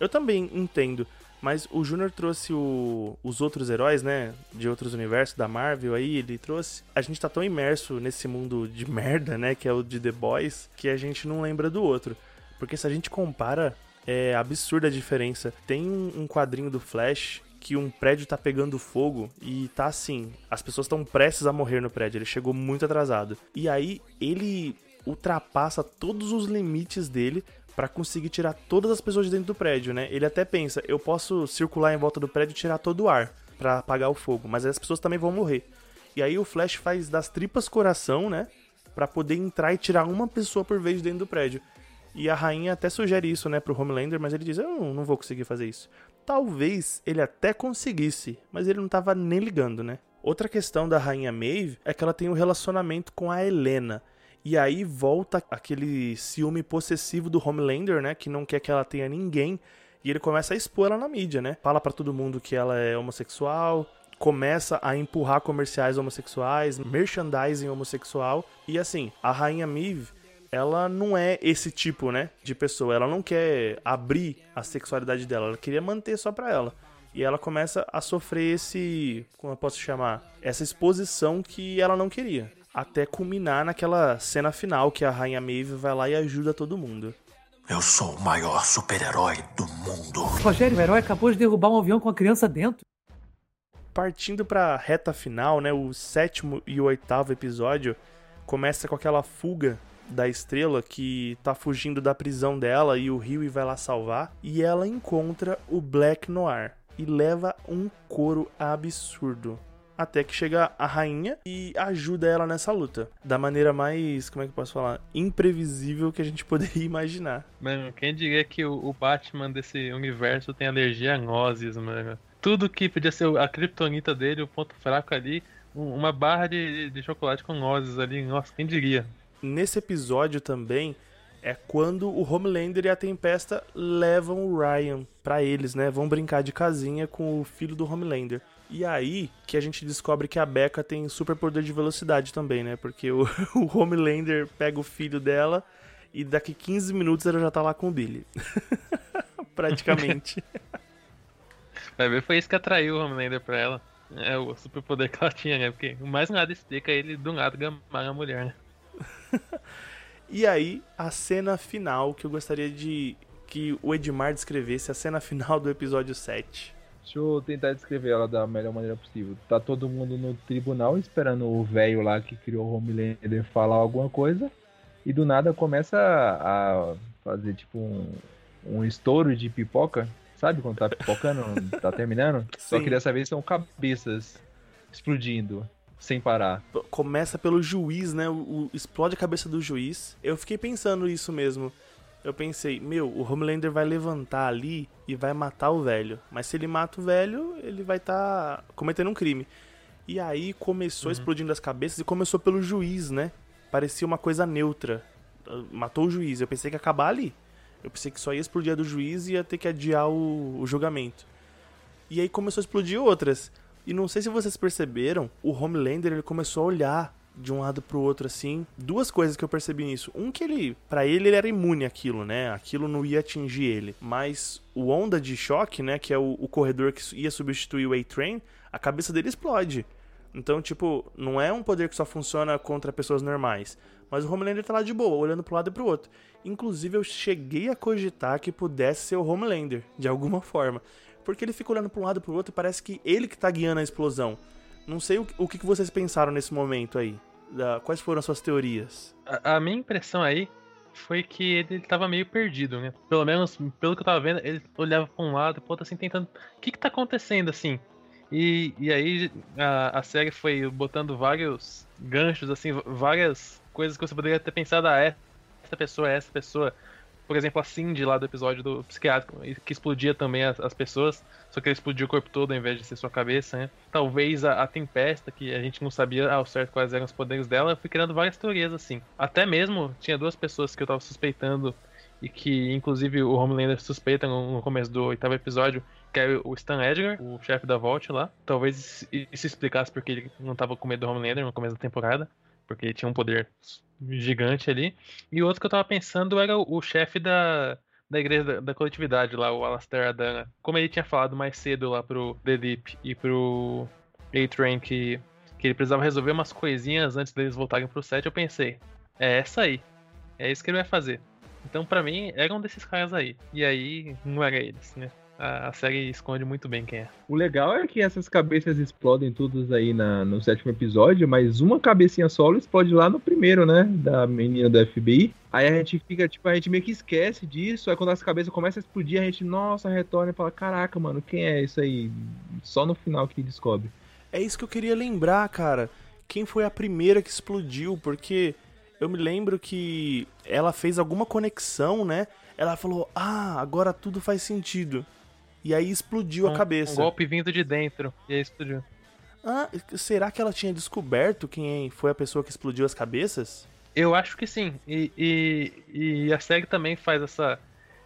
eu também entendo. Mas o Júnior trouxe o- os outros heróis, né? De outros universos, da Marvel aí, ele trouxe. A gente tá tão imerso nesse mundo de merda, né? Que é o de The Boys, que a gente não lembra do outro. Porque se a gente compara, é absurda a diferença. Tem um um quadrinho do Flash que um prédio tá pegando fogo e tá assim, as pessoas estão prestes a morrer no prédio, ele chegou muito atrasado. E aí ele ultrapassa todos os limites dele pra conseguir tirar todas as pessoas de dentro do prédio, né? Ele até pensa, eu posso circular em volta do prédio e tirar todo o ar pra apagar o fogo, mas as pessoas também vão morrer. E aí o Flash faz das tripas coração, né? Pra poder entrar e tirar uma pessoa por vez de dentro do prédio. E a rainha até sugere isso, né, pro Homelander, mas ele diz: Eu não vou conseguir fazer isso. Talvez ele até conseguisse, mas ele não tava nem ligando, né? Outra questão da rainha Maeve é que ela tem um relacionamento com a Helena. E aí volta aquele ciúme possessivo do Homelander, né? Que não quer que ela tenha ninguém. E ele começa a expor ela na mídia, né? Fala pra todo mundo que ela é homossexual, começa a empurrar comerciais homossexuais, merchandising homossexual. E assim, a rainha Maeve, ela não é esse tipo, né, de pessoa. Ela não quer abrir a sexualidade dela, ela queria manter só pra ela. E ela começa a sofrer esse, como eu posso chamar, essa exposição que ela não queria. Até culminar naquela cena final que a rainha Maeve vai lá e ajuda todo mundo. Eu sou o maior super-herói do mundo. Rogério, o herói acabou de derrubar um avião com a criança dentro. partindo pra reta final, né, o sétimo e o oitavo episódio começa com aquela fuga da estrela que tá fugindo da prisão dela e o Rio vai lá salvar e ela encontra o Black Noir e leva um couro absurdo. Até que chega a rainha e ajuda ela nessa luta. Da maneira mais, como é que eu posso falar? Imprevisível que a gente *laughs* poderia imaginar. Mano, quem diria que o, Batman desse universo tem alergia a nozes, mano? Tudo que podia ser a kriptonita dele, o ponto fraco ali, um- uma barra de, de chocolate com nozes ali, nossa, quem diria? Nesse episódio também é quando o Homelander e a Tempesta levam o Ryan pra eles, né? Vão brincar de casinha com o filho do Homelander. E aí que a gente descobre que a Becca tem super poder de velocidade também, né? Porque o, *laughs* o Homelander pega o filho dela e daqui 15 minutos ela já tá lá com o Billy. *laughs* Praticamente. *laughs* Vai ver, foi isso que atraiu o Homelander pra ela. É o superpoder que ela tinha, né? Porque mais nada explica ele do nada gamar a mulher, né? *laughs* E aí, a cena final que eu gostaria de que o Edmar descrevesse, a cena final do episódio 7. Deixa eu tentar descrever ela da melhor maneira possível. Tá todo mundo no tribunal esperando o velho lá que criou o Homelander falar alguma coisa. E do nada começa a fazer tipo um, um estouro de pipoca. Sabe quando tá pipocando, *laughs* tá terminando? Só Sim. que dessa vez são cabeças explodindo. Sem parar. começa pelo juiz, né? O, o- explode a cabeça do juiz. Eu fiquei pensando isso mesmo. Eu pensei, meu, o Homelander vai levantar ali e vai matar o velho. Mas se ele mata o velho, ele vai estar cometendo um crime. E aí começou explodindo as cabeças e começou pelo juiz, né? Parecia uma coisa neutra. Uh, Matou o juiz. Eu pensei que ia acabar ali. Eu pensei que só ia explodir a do juiz e ia ter que adiar o, o julgamento. E aí começou a explodir outras. E não sei se vocês perceberam, o Homelander ele começou a olhar de um lado pro outro assim. Duas coisas que eu percebi nisso. Um que ele, Pra ele ele era imune àquilo, né? Aquilo não ia atingir ele. Mas o onda de choque, né, que é o, o corredor que ia substituir o A-Train, a cabeça dele explode. Então, tipo, não é um poder que só funciona contra pessoas normais. Mas o Homelander tá lá de boa, olhando pro lado e pro outro. Inclusive, eu cheguei a cogitar que pudesse ser o Homelander, de alguma *laughs* forma. Porque ele fica olhando pra um lado e pro outro e parece que ele que tá guiando a explosão. Não sei o, o que vocês pensaram nesse momento aí. Da- quais foram as suas teorias? A, a minha impressão aí foi que ele, ele tava meio perdido, né? Pelo menos, pelo que eu tava vendo, ele olhava pra um lado e pro outro, assim, tentando. O que que tá acontecendo, assim? E, e aí a, a série foi botando vários ganchos, assim, várias coisas que você poderia ter pensado, ah, é, essa pessoa é essa pessoa. Por exemplo, a Cindy lá do episódio do psiquiátrico, que explodia também as, as pessoas, só que ele explodiu o corpo todo ao invés de ser sua cabeça, né? Talvez a, a Tempesta, que a gente não sabia ao certo quais eram os poderes dela, eu fui criando várias teorias assim. Até mesmo tinha duas pessoas que eu tava suspeitando e que inclusive o Homelander suspeita no, no começo do oitavo episódio, que é o Stan Edgar, o chefe da Vault lá. Talvez isso explicasse porque ele não tava com medo do Homelander no começo da temporada, porque tinha um poder gigante ali. E outro que eu tava pensando era o, o chefe da, da igreja da, da coletividade lá, o Alastair Adana. Como ele tinha falado mais cedo lá pro The Deep e pro A-Train que, que ele precisava resolver umas coisinhas antes deles voltarem pro set, eu pensei, é essa aí. É isso que ele vai fazer. Então, pra mim, era um desses caras aí. E aí, não era eles, né? A, a série esconde muito bem quem é. O legal é que essas cabeças explodem todas aí na, no sétimo episódio, mas uma cabecinha solo explode lá no primeiro, né? Da menina do FBI. Aí a gente fica, tipo, a gente meio que esquece disso. Aí quando as cabeças começam a explodir, a gente, nossa, retorna e fala: Caraca, mano, quem é isso aí? Só no final que descobre. É isso que eu queria lembrar, cara. Quem foi a primeira que explodiu? Porque eu me lembro que ela fez alguma conexão, né? Ela falou: Ah, agora tudo faz sentido. E aí explodiu a Um- cabeça. Um golpe vindo de dentro. E aí explodiu. Ah, será que ela tinha descoberto quem foi a pessoa que explodiu as cabeças? Eu acho que sim. E, e, e a série também faz essa,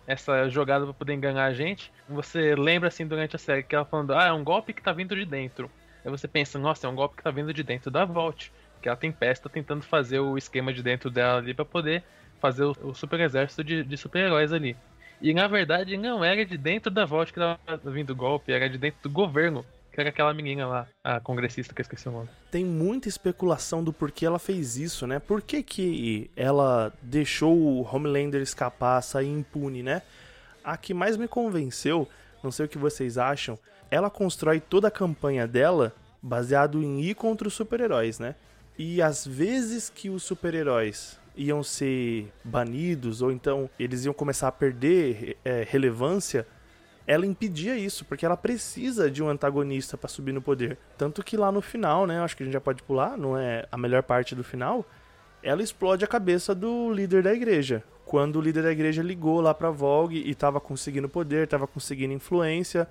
essa jogada pra poder enganar a gente. Você lembra assim durante a série que ela falando, ah, é um golpe que tá vindo de dentro. Aí você pensa, nossa, é um golpe que tá vindo de dentro da Vault. Que ela tem pesta tentando fazer o esquema de dentro dela ali pra poder fazer o, o super exército de, de super-heróis ali. E na verdade não era de dentro da Vault que tava vindo o golpe, era de dentro do governo. Que era aquela menina lá, a congressista que eu esqueci o nome. Tem muita especulação do porquê ela fez isso, né? Por que, que ela deixou o Homelander escapar, sair impune, né? A que mais me convenceu, não sei o que vocês acham, ela constrói toda a campanha dela baseado em ir contra os super-heróis, né? E às vezes que os super-heróis iam ser banidos, ou então eles iam começar a perder é, relevância, ela impedia isso, porque ela precisa de um antagonista pra subir no poder. Tanto que lá no final, né, acho que a gente já pode pular, não é a melhor parte do final, ela explode a cabeça do líder da igreja. Quando o líder da igreja ligou lá pra Vogue e tava conseguindo poder, tava conseguindo influência,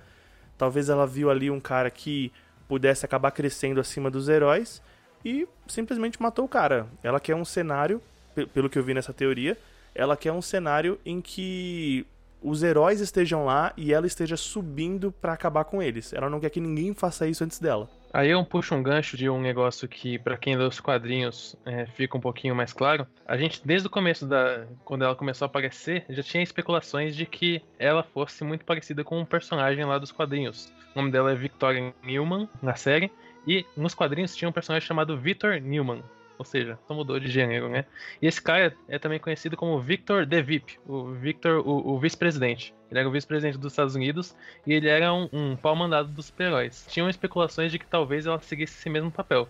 talvez ela viu ali um cara que pudesse acabar crescendo acima dos heróis e simplesmente matou o cara. Ela quer um cenário, pelo que eu vi nessa teoria, ela quer um cenário em que os heróis estejam lá e ela esteja subindo pra acabar com eles. Ela não quer que ninguém faça isso antes dela. Aí eu puxo um gancho de um negócio que, pra quem lê os quadrinhos, é, fica um pouquinho mais claro. A gente, desde o começo da. Quando ela começou a aparecer, já tinha especulações de que ela fosse muito parecida com um personagem lá dos quadrinhos. O nome dela é Victoria Newman, na série. E nos quadrinhos tinha um personagem chamado Victor Newman. Ou seja, só mudou de gênero, né? E esse cara é também conhecido como Victor The VIP, o Victor, o, o vice-presidente. Ele era o vice-presidente dos Estados Unidos e ele era um, um pau-mandado dos super-heróis. Tinham especulações de que talvez ela seguisse esse mesmo papel.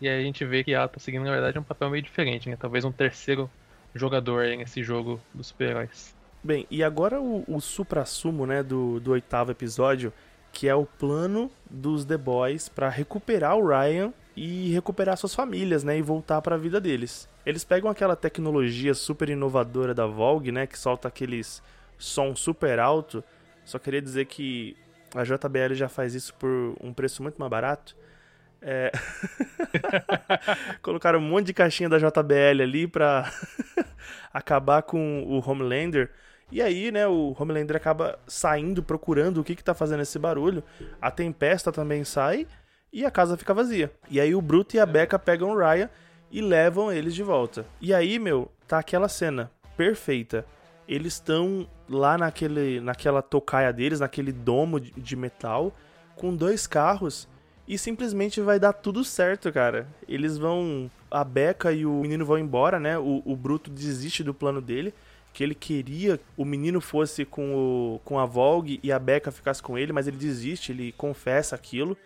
E aí a gente vê que ela tá seguindo, na verdade, um papel meio diferente, né? Talvez um terceiro jogador nesse jogo dos super-heróis. Bem, e agora o, o supra-sumo, né, do, do oitavo episódio, que é o plano dos The Boys pra recuperar o Ryan e recuperar suas famílias, né, e voltar para a vida deles. Eles pegam aquela tecnologia super inovadora da Vogue, né, que solta aqueles som super alto. Só queria dizer que a JBL já faz isso por um preço muito mais barato. É... *laughs* Colocaram um monte de caixinha da JBL ali pra *laughs* acabar com o Homelander. E aí, né, o Homelander acaba saindo, procurando o que que tá fazendo esse barulho. A Tempesta também sai e a casa fica vazia. E aí o Bruto e a Becca pegam o Ryan e levam eles de volta. E aí, meu, tá aquela cena perfeita. Eles estão lá naquele, naquela tocaia deles, naquele domo de- metal, com dois carros e simplesmente vai dar tudo certo, cara. Eles vão. A Becca e o menino vão embora, né? O, o Bruto desiste do plano dele. Que ele queria o menino fosse com, o, com a Vogue e a Becca ficasse com ele, mas ele desiste, ele confessa aquilo.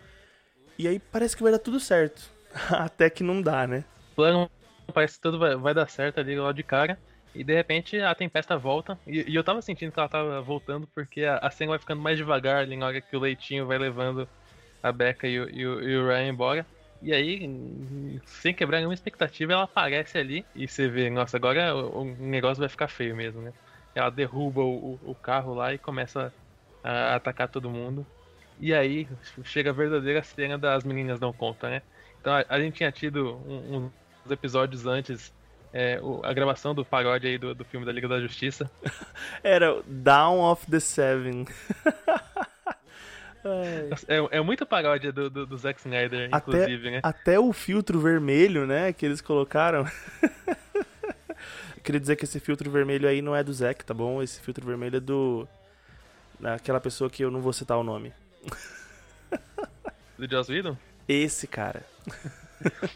E aí parece que vai dar tudo certo. *laughs* Até que não dá, né? O plano parece que tudo vai, vai dar certo ali logo de cara. E de repente a tempesta volta. E, e eu tava sentindo que ela tava voltando porque a, a cena vai ficando mais devagar ali na hora que o leitinho vai levando a Becca e o, e o- e o Ryan embora. E aí, sem quebrar nenhuma expectativa, ela aparece ali e você vê, nossa, agora o, o negócio vai ficar feio mesmo, né? Ela derruba o, o- carro lá e começa a atacar todo mundo. E aí chega a verdadeira cena das meninas não conta, né? Então a, a gente tinha tido um- uns episódios antes é, o- a gravação do paródia aí do, do filme da Liga da Justiça. *laughs* Era o Down of the Seven. *laughs* É, é muito paródia do, do, do Zack Snyder, Até- inclusive, né? Até o filtro vermelho, né, que eles colocaram. *laughs* Queria dizer que esse filtro vermelho aí não é do Zack, tá bom? Esse filtro vermelho é do. daquela pessoa que eu não vou citar o nome. *laughs* Do Joss Whedon. Esse cara.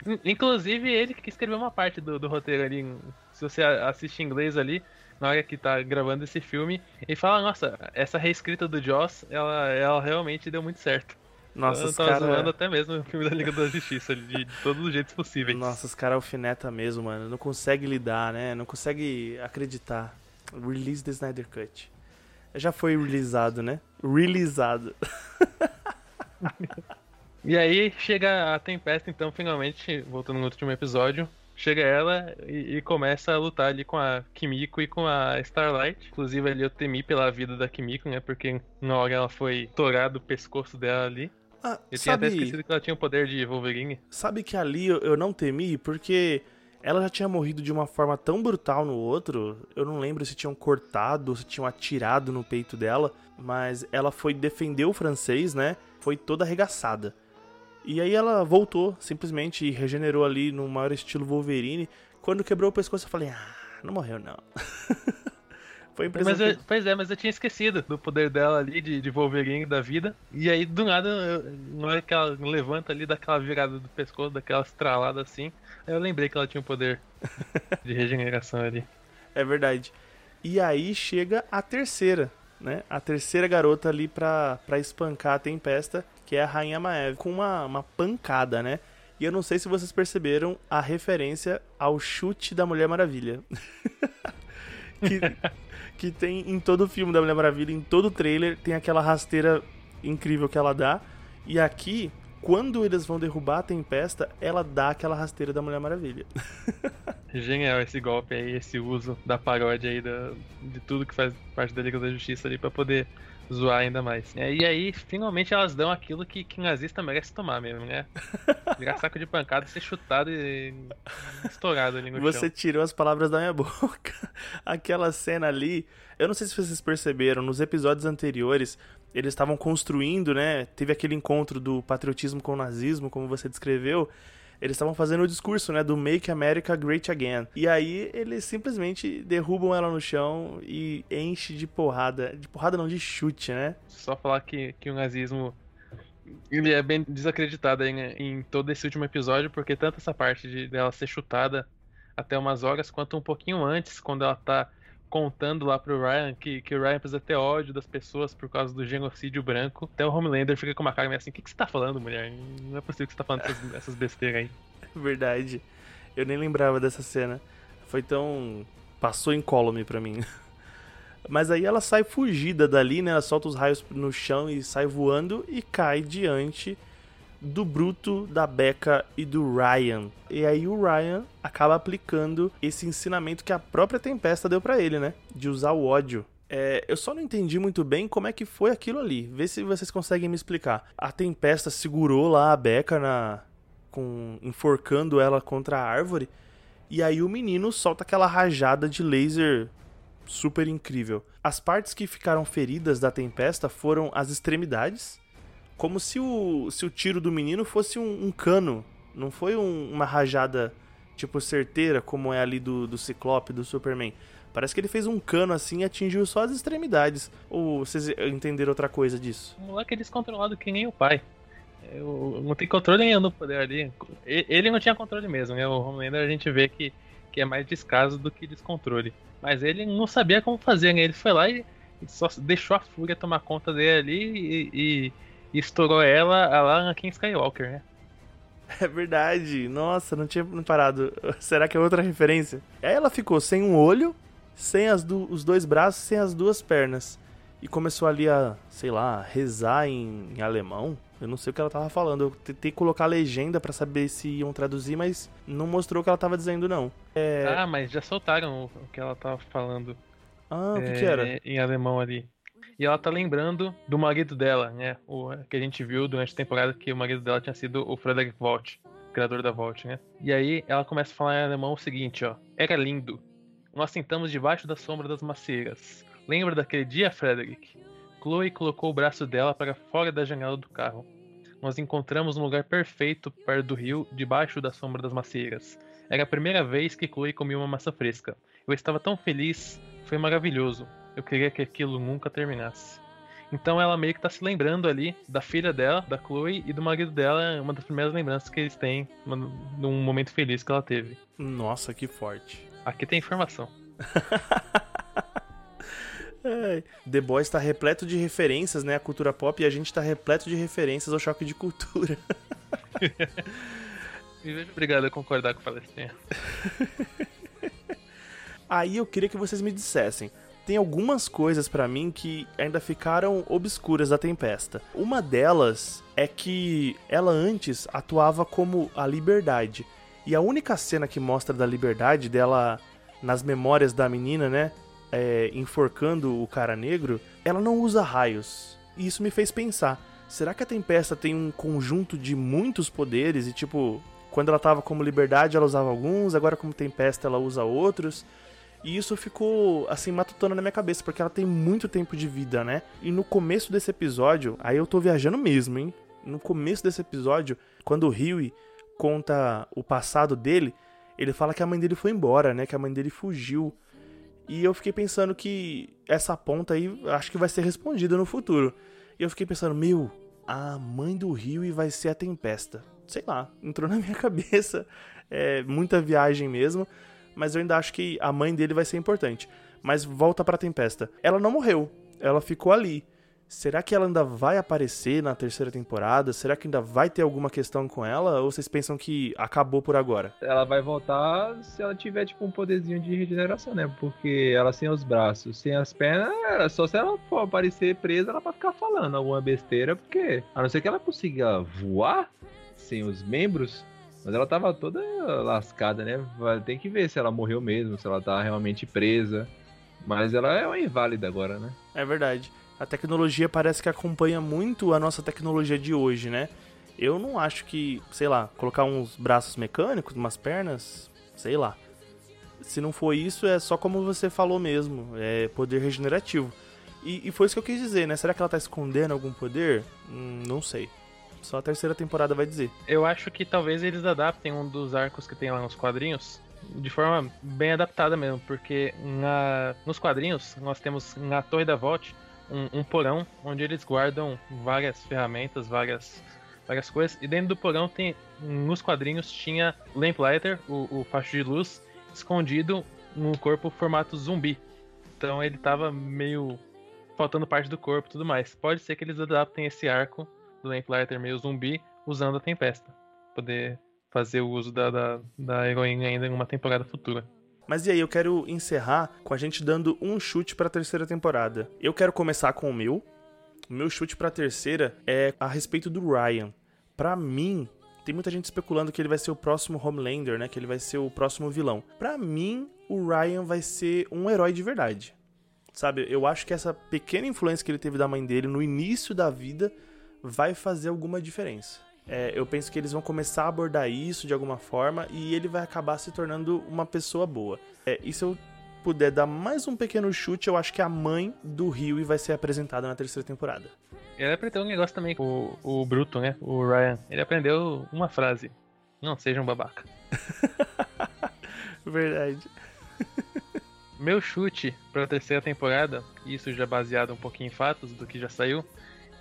In- Inclusive, ele que escreveu uma parte do, do roteiro ali. Se você assiste em inglês ali, na hora que tá gravando esse filme, ele fala, nossa, essa reescrita do Joss, ela, ela realmente deu muito certo. Nossa, eu os tava zoando caras. até mesmo o filme da Liga da Justiça, ali, de, de todos os jeitos possíveis. Nossa, os caras alfineta mesmo, mano. Não consegue lidar, né? Não consegue acreditar. Release the Snyder Cut. Já foi releasado, né? Releasado. E aí chega a Tempesta, então, finalmente, voltando no último episódio, chega ela e, e começa a lutar ali com a Kimiko e com a Starlight. Inclusive ali eu temi pela vida da Kimiko, né? Porque na hora ela foi torado o pescoço dela ali. Ah, Eu tinha até sabe, esquecido que ela tinha o poder de Wolverine. sabe que ali eu, eu não temi porque ela já tinha morrido de uma forma tão brutal no outro. Eu não lembro se tinham cortado, se tinham atirado no peito dela, mas ela foi defender o francês, né? Foi toda arregaçada. E aí ela voltou simplesmente regenerou ali no maior estilo Wolverine. Quando quebrou o pescoço, eu falei: "Ah, não morreu não". *laughs* foi a impressão Mas eu- pois é, mas eu tinha esquecido do poder dela ali de, de Wolverine da vida. E aí, do nada, eu, na hora que ela levanta ali, daquela virada do pescoço, daquela estralada assim, aí eu lembrei que ela tinha um poder *laughs* de regeneração ali. É verdade. E aí chega a terceira, né? A terceira garota ali pra, pra espancar a Tempesta, que é a Rainha Maeve, com uma, uma pancada, né? E eu não sei se vocês perceberam a referência ao chute da Mulher Maravilha. *laughs* que, *laughs* que tem em todo o filme da Mulher Maravilha, em todo o trailer, tem aquela rasteira incrível que ela dá. E aqui, quando eles vão derrubar a Tempesta, ela dá aquela rasteira da Mulher Maravilha. *laughs* Genial esse golpe aí, esse uso da paródia aí da, de tudo que faz parte da Liga da Justiça ali pra poder zoar ainda mais. É, e aí, finalmente elas dão aquilo que, que nazista merece tomar mesmo, né? *laughs* Virar saco de pancada, ser chutado e estourado ali no Você chão. tirou as palavras da minha *laughs* boca. Aquela cena ali, eu não sei se vocês perceberam, nos episódios anteriores, eles estavam construindo, né? Teve aquele encontro do patriotismo com o nazismo, como você descreveu. Eles estavam fazendo o discurso, né, do Make America Great Again. E aí eles simplesmente derrubam ela no chão e enche de porrada, de porrada não de chute, né? Só falar que, que o nazismo ele é bem desacreditado né, em todo esse último episódio, porque tanto essa parte de dela ser chutada até umas horas, quanto um pouquinho antes, quando ela tá contando lá pro Ryan que, que o Ryan precisa ter ódio das pessoas por causa do genocídio branco. Até o Homelander fica com uma cara meio assim, o que, que você tá falando, mulher? Não é possível que você tá falando essas, essas besteiras aí. *laughs* Verdade. Eu nem lembrava dessa cena. Foi tão. Passou incólume pra mim. *laughs* Mas aí ela sai fugida dali, né? Ela solta os raios no chão e sai voando e cai diante do Bruto, da Becca e do Ryan. E aí o Ryan acaba aplicando esse ensinamento que a própria Tempesta deu pra ele, né? De usar o ódio. É, eu só não entendi muito bem como é que foi aquilo ali. Vê se vocês conseguem me explicar. A Tempesta segurou lá a Becca na com enforcando ela contra a árvore. E aí o menino solta aquela rajada de laser super incrível. As partes que ficaram feridas da tempesta foram as extremidades, como se o, se o tiro do menino fosse um, um cano, não foi um- uma rajada tipo certeira, como é ali do, do Ciclope, do Superman. Parece que ele fez um cano assim e atingiu só as extremidades. Ou vocês entenderam outra coisa disso? O moleque é descontrolado que nem o pai. Eu não tem controle nenhum no poder ali. Ele não tinha controle mesmo, né? O Homelander a gente vê que, que é mais descaso do que descontrole. Mas ele não sabia como fazer, né? Ele foi lá e, só deixou a fúria tomar conta dele ali e- e estourou ela a lá Anakin Skywalker, né? É verdade. Nossa, não tinha parado. *laughs* Será que é outra referência? Aí ela ficou sem um olho, sem as du- os dois braços, sem as duas pernas. E começou ali a, sei lá, rezar em, em alemão. Eu não sei o que ela tava falando. Eu tentei colocar a legenda pra saber se iam traduzir, mas não mostrou o que ela tava dizendo, não. É... Ah, mas já soltaram o, o que ela tava falando Ah, o que, é, que era? em alemão ali. E ela tá lembrando do marido dela, né? O que a gente viu durante a temporada que o marido dela tinha sido o Frederick Volt, criador da Volt, né? E aí ela começa a falar em alemão o seguinte, ó. Era lindo. Nós sentamos debaixo da sombra das macieiras. Lembra daquele dia, Frederick? Chloe colocou o braço dela para fora da janela do carro. Nós encontramos um lugar perfeito perto do rio, debaixo da sombra das macieiras. Era a primeira vez que Chloe comia uma massa fresca. Eu estava tão feliz, foi maravilhoso. Eu queria que aquilo nunca terminasse. Então ela meio que tá se lembrando ali da filha dela, da Chloe, e do marido dela, uma das primeiras lembranças que eles têm num momento feliz que ela teve. Nossa, que forte. Aqui tem informação. *laughs* The Boys tá repleto de referências, né? A cultura pop e a gente tá repleto de referências ao choque de cultura. *laughs* Me vejo obrigado a concordar com o Palestina. *laughs* Aí eu queria que vocês me dissessem. Tem algumas coisas pra mim que ainda ficaram obscuras da Tempesta. Uma delas é que ela antes atuava como a Liberdade. E a única cena que mostra da Liberdade dela nas memórias da menina, né, é, enforcando o cara negro, ela não usa raios. E isso me fez pensar: será que a Tempesta tem um conjunto de muitos poderes e tipo, quando ela tava como Liberdade ela usava alguns, agora como Tempesta ela usa outros? E isso ficou, assim, matutando na minha cabeça, porque ela tem muito tempo de vida, né? E no começo desse episódio, aí eu tô viajando mesmo, hein? No começo desse episódio, quando o Huey conta o passado dele, ele fala que a mãe dele foi embora, né? Que a mãe dele fugiu. E eu fiquei pensando que essa ponta aí acho que vai ser respondida no futuro. E eu fiquei pensando, meu, a mãe do Huey vai ser a Tempesta. Sei lá, entrou na minha *laughs* cabeça. É muita viagem mesmo mas eu ainda acho que a mãe dele vai ser importante. Mas volta pra Tempesta. Ela não morreu, ela ficou ali. Será que ela ainda vai aparecer na terceira temporada? Será que ainda vai ter alguma questão com ela? Ou vocês pensam que acabou por agora? Ela vai voltar se ela tiver, tipo, um poderzinho de regeneração, né? Porque ela sem os braços, sem as pernas, só se ela for aparecer presa, ela vai ficar falando alguma besteira, porque a não ser que ela consiga voar sem os membros, mas ela tava toda lascada, né? Tem que ver se ela morreu mesmo, se ela tá realmente presa. Mas ela é uma inválida agora, né? É verdade. A tecnologia parece que acompanha muito a nossa tecnologia de hoje, né? Eu não acho que, sei lá, colocar uns braços mecânicos, umas pernas, sei lá. Se não for isso, é só como você falou mesmo, é poder regenerativo. E, e foi isso que eu quis dizer, né? Será que ela tá escondendo algum poder? Hum, não sei. Só a terceira temporada vai dizer. Eu acho que talvez eles adaptem um dos arcos que tem lá nos quadrinhos de forma bem adaptada mesmo, porque na, nos quadrinhos nós temos na Torre da Vault um, um porão onde eles guardam várias ferramentas, várias, várias coisas, e dentro do porão tem, nos quadrinhos tinha Lamplighter, o, o facho de luz, escondido num corpo formato zumbi. Então ele tava meio faltando parte do corpo e tudo mais. Pode ser que eles adaptem esse arco do Lamplighter meio zumbi usando a Tempesta. Poder fazer o uso da, da, da heroína ainda em uma temporada futura. Mas e aí, eu quero encerrar com a gente dando um chute pra terceira temporada. Eu quero começar com o meu. O meu chute pra terceira é a respeito do Ryan. Pra mim, tem muita gente especulando que ele vai ser o próximo Homelander, né? Que ele vai ser o próximo vilão. Pra mim, o Ryan vai ser um herói de verdade. Sabe, eu acho que essa pequena influência que ele teve da mãe dele no início da vida vai fazer alguma diferença. É, eu penso que eles vão começar a abordar isso de alguma forma e ele vai acabar se tornando uma pessoa boa. É, e se eu puder dar mais um pequeno chute, eu acho que a mãe do Rio vai ser apresentada na terceira temporada. Ele aprendeu um negócio também com o, o Bruto, né? O Ryan. Ele aprendeu uma frase. Não seja um babaca. *laughs* Verdade. Meu chute pra terceira temporada, isso já baseado um pouquinho em fatos do que já saiu.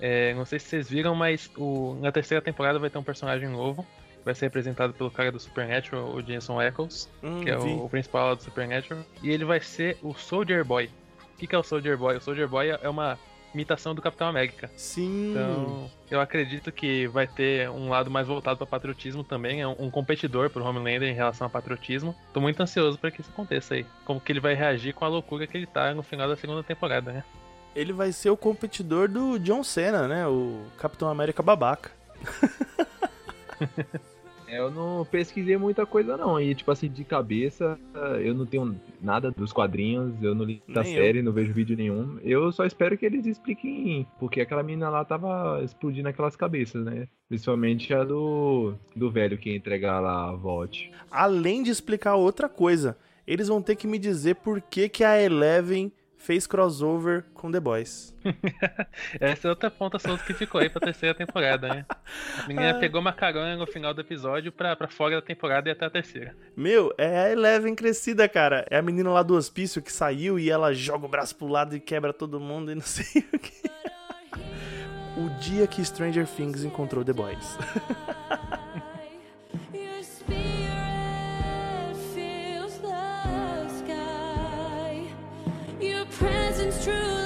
É, não sei se vocês viram, mas o- na terceira temporada vai ter um personagem novo. Vai ser representado pelo cara do Supernatural, o Jason Eccles, Hum, que é o, o principal do Supernatural. E ele vai ser o Soldier Boy. O que, que é o Soldier Boy? O Soldier Boy é uma imitação do Capitão América. Sim. Então, eu acredito que vai ter um lado mais voltado para patriotismo também, é um, um competidor pro Homelander em relação a patriotismo. Tô muito ansioso para que isso aconteça aí. Como que ele vai reagir com a loucura que ele tá no final da segunda temporada, né? Ele vai ser o competidor do John Cena, né? O Capitão América babaca. *laughs* É, Eu não pesquisei muita coisa não, e tipo assim, de cabeça, eu não tenho nada dos quadrinhos, eu não li da Nem série, não vejo vídeo nenhum. Eu só espero que eles expliquem, porque aquela menina lá tava explodindo aquelas cabeças, né? Principalmente a do, do velho que ia entregar lá a Volt. Além de explicar outra coisa, eles vão ter que me dizer por que, que a Eleven fez crossover com The Boys. *laughs* Essa é outra ponta solta que ficou aí pra terceira temporada, né? A menina Ah. pegou uma carona no final do episódio pra, pra fora da temporada e até a terceira. Meu, é a Eleven crescida, cara. É a menina lá do hospício que saiu e ela joga o braço pro lado e quebra todo mundo e não *laughs* sei o que. O dia que Stranger Things encontrou The Boys. *laughs* true.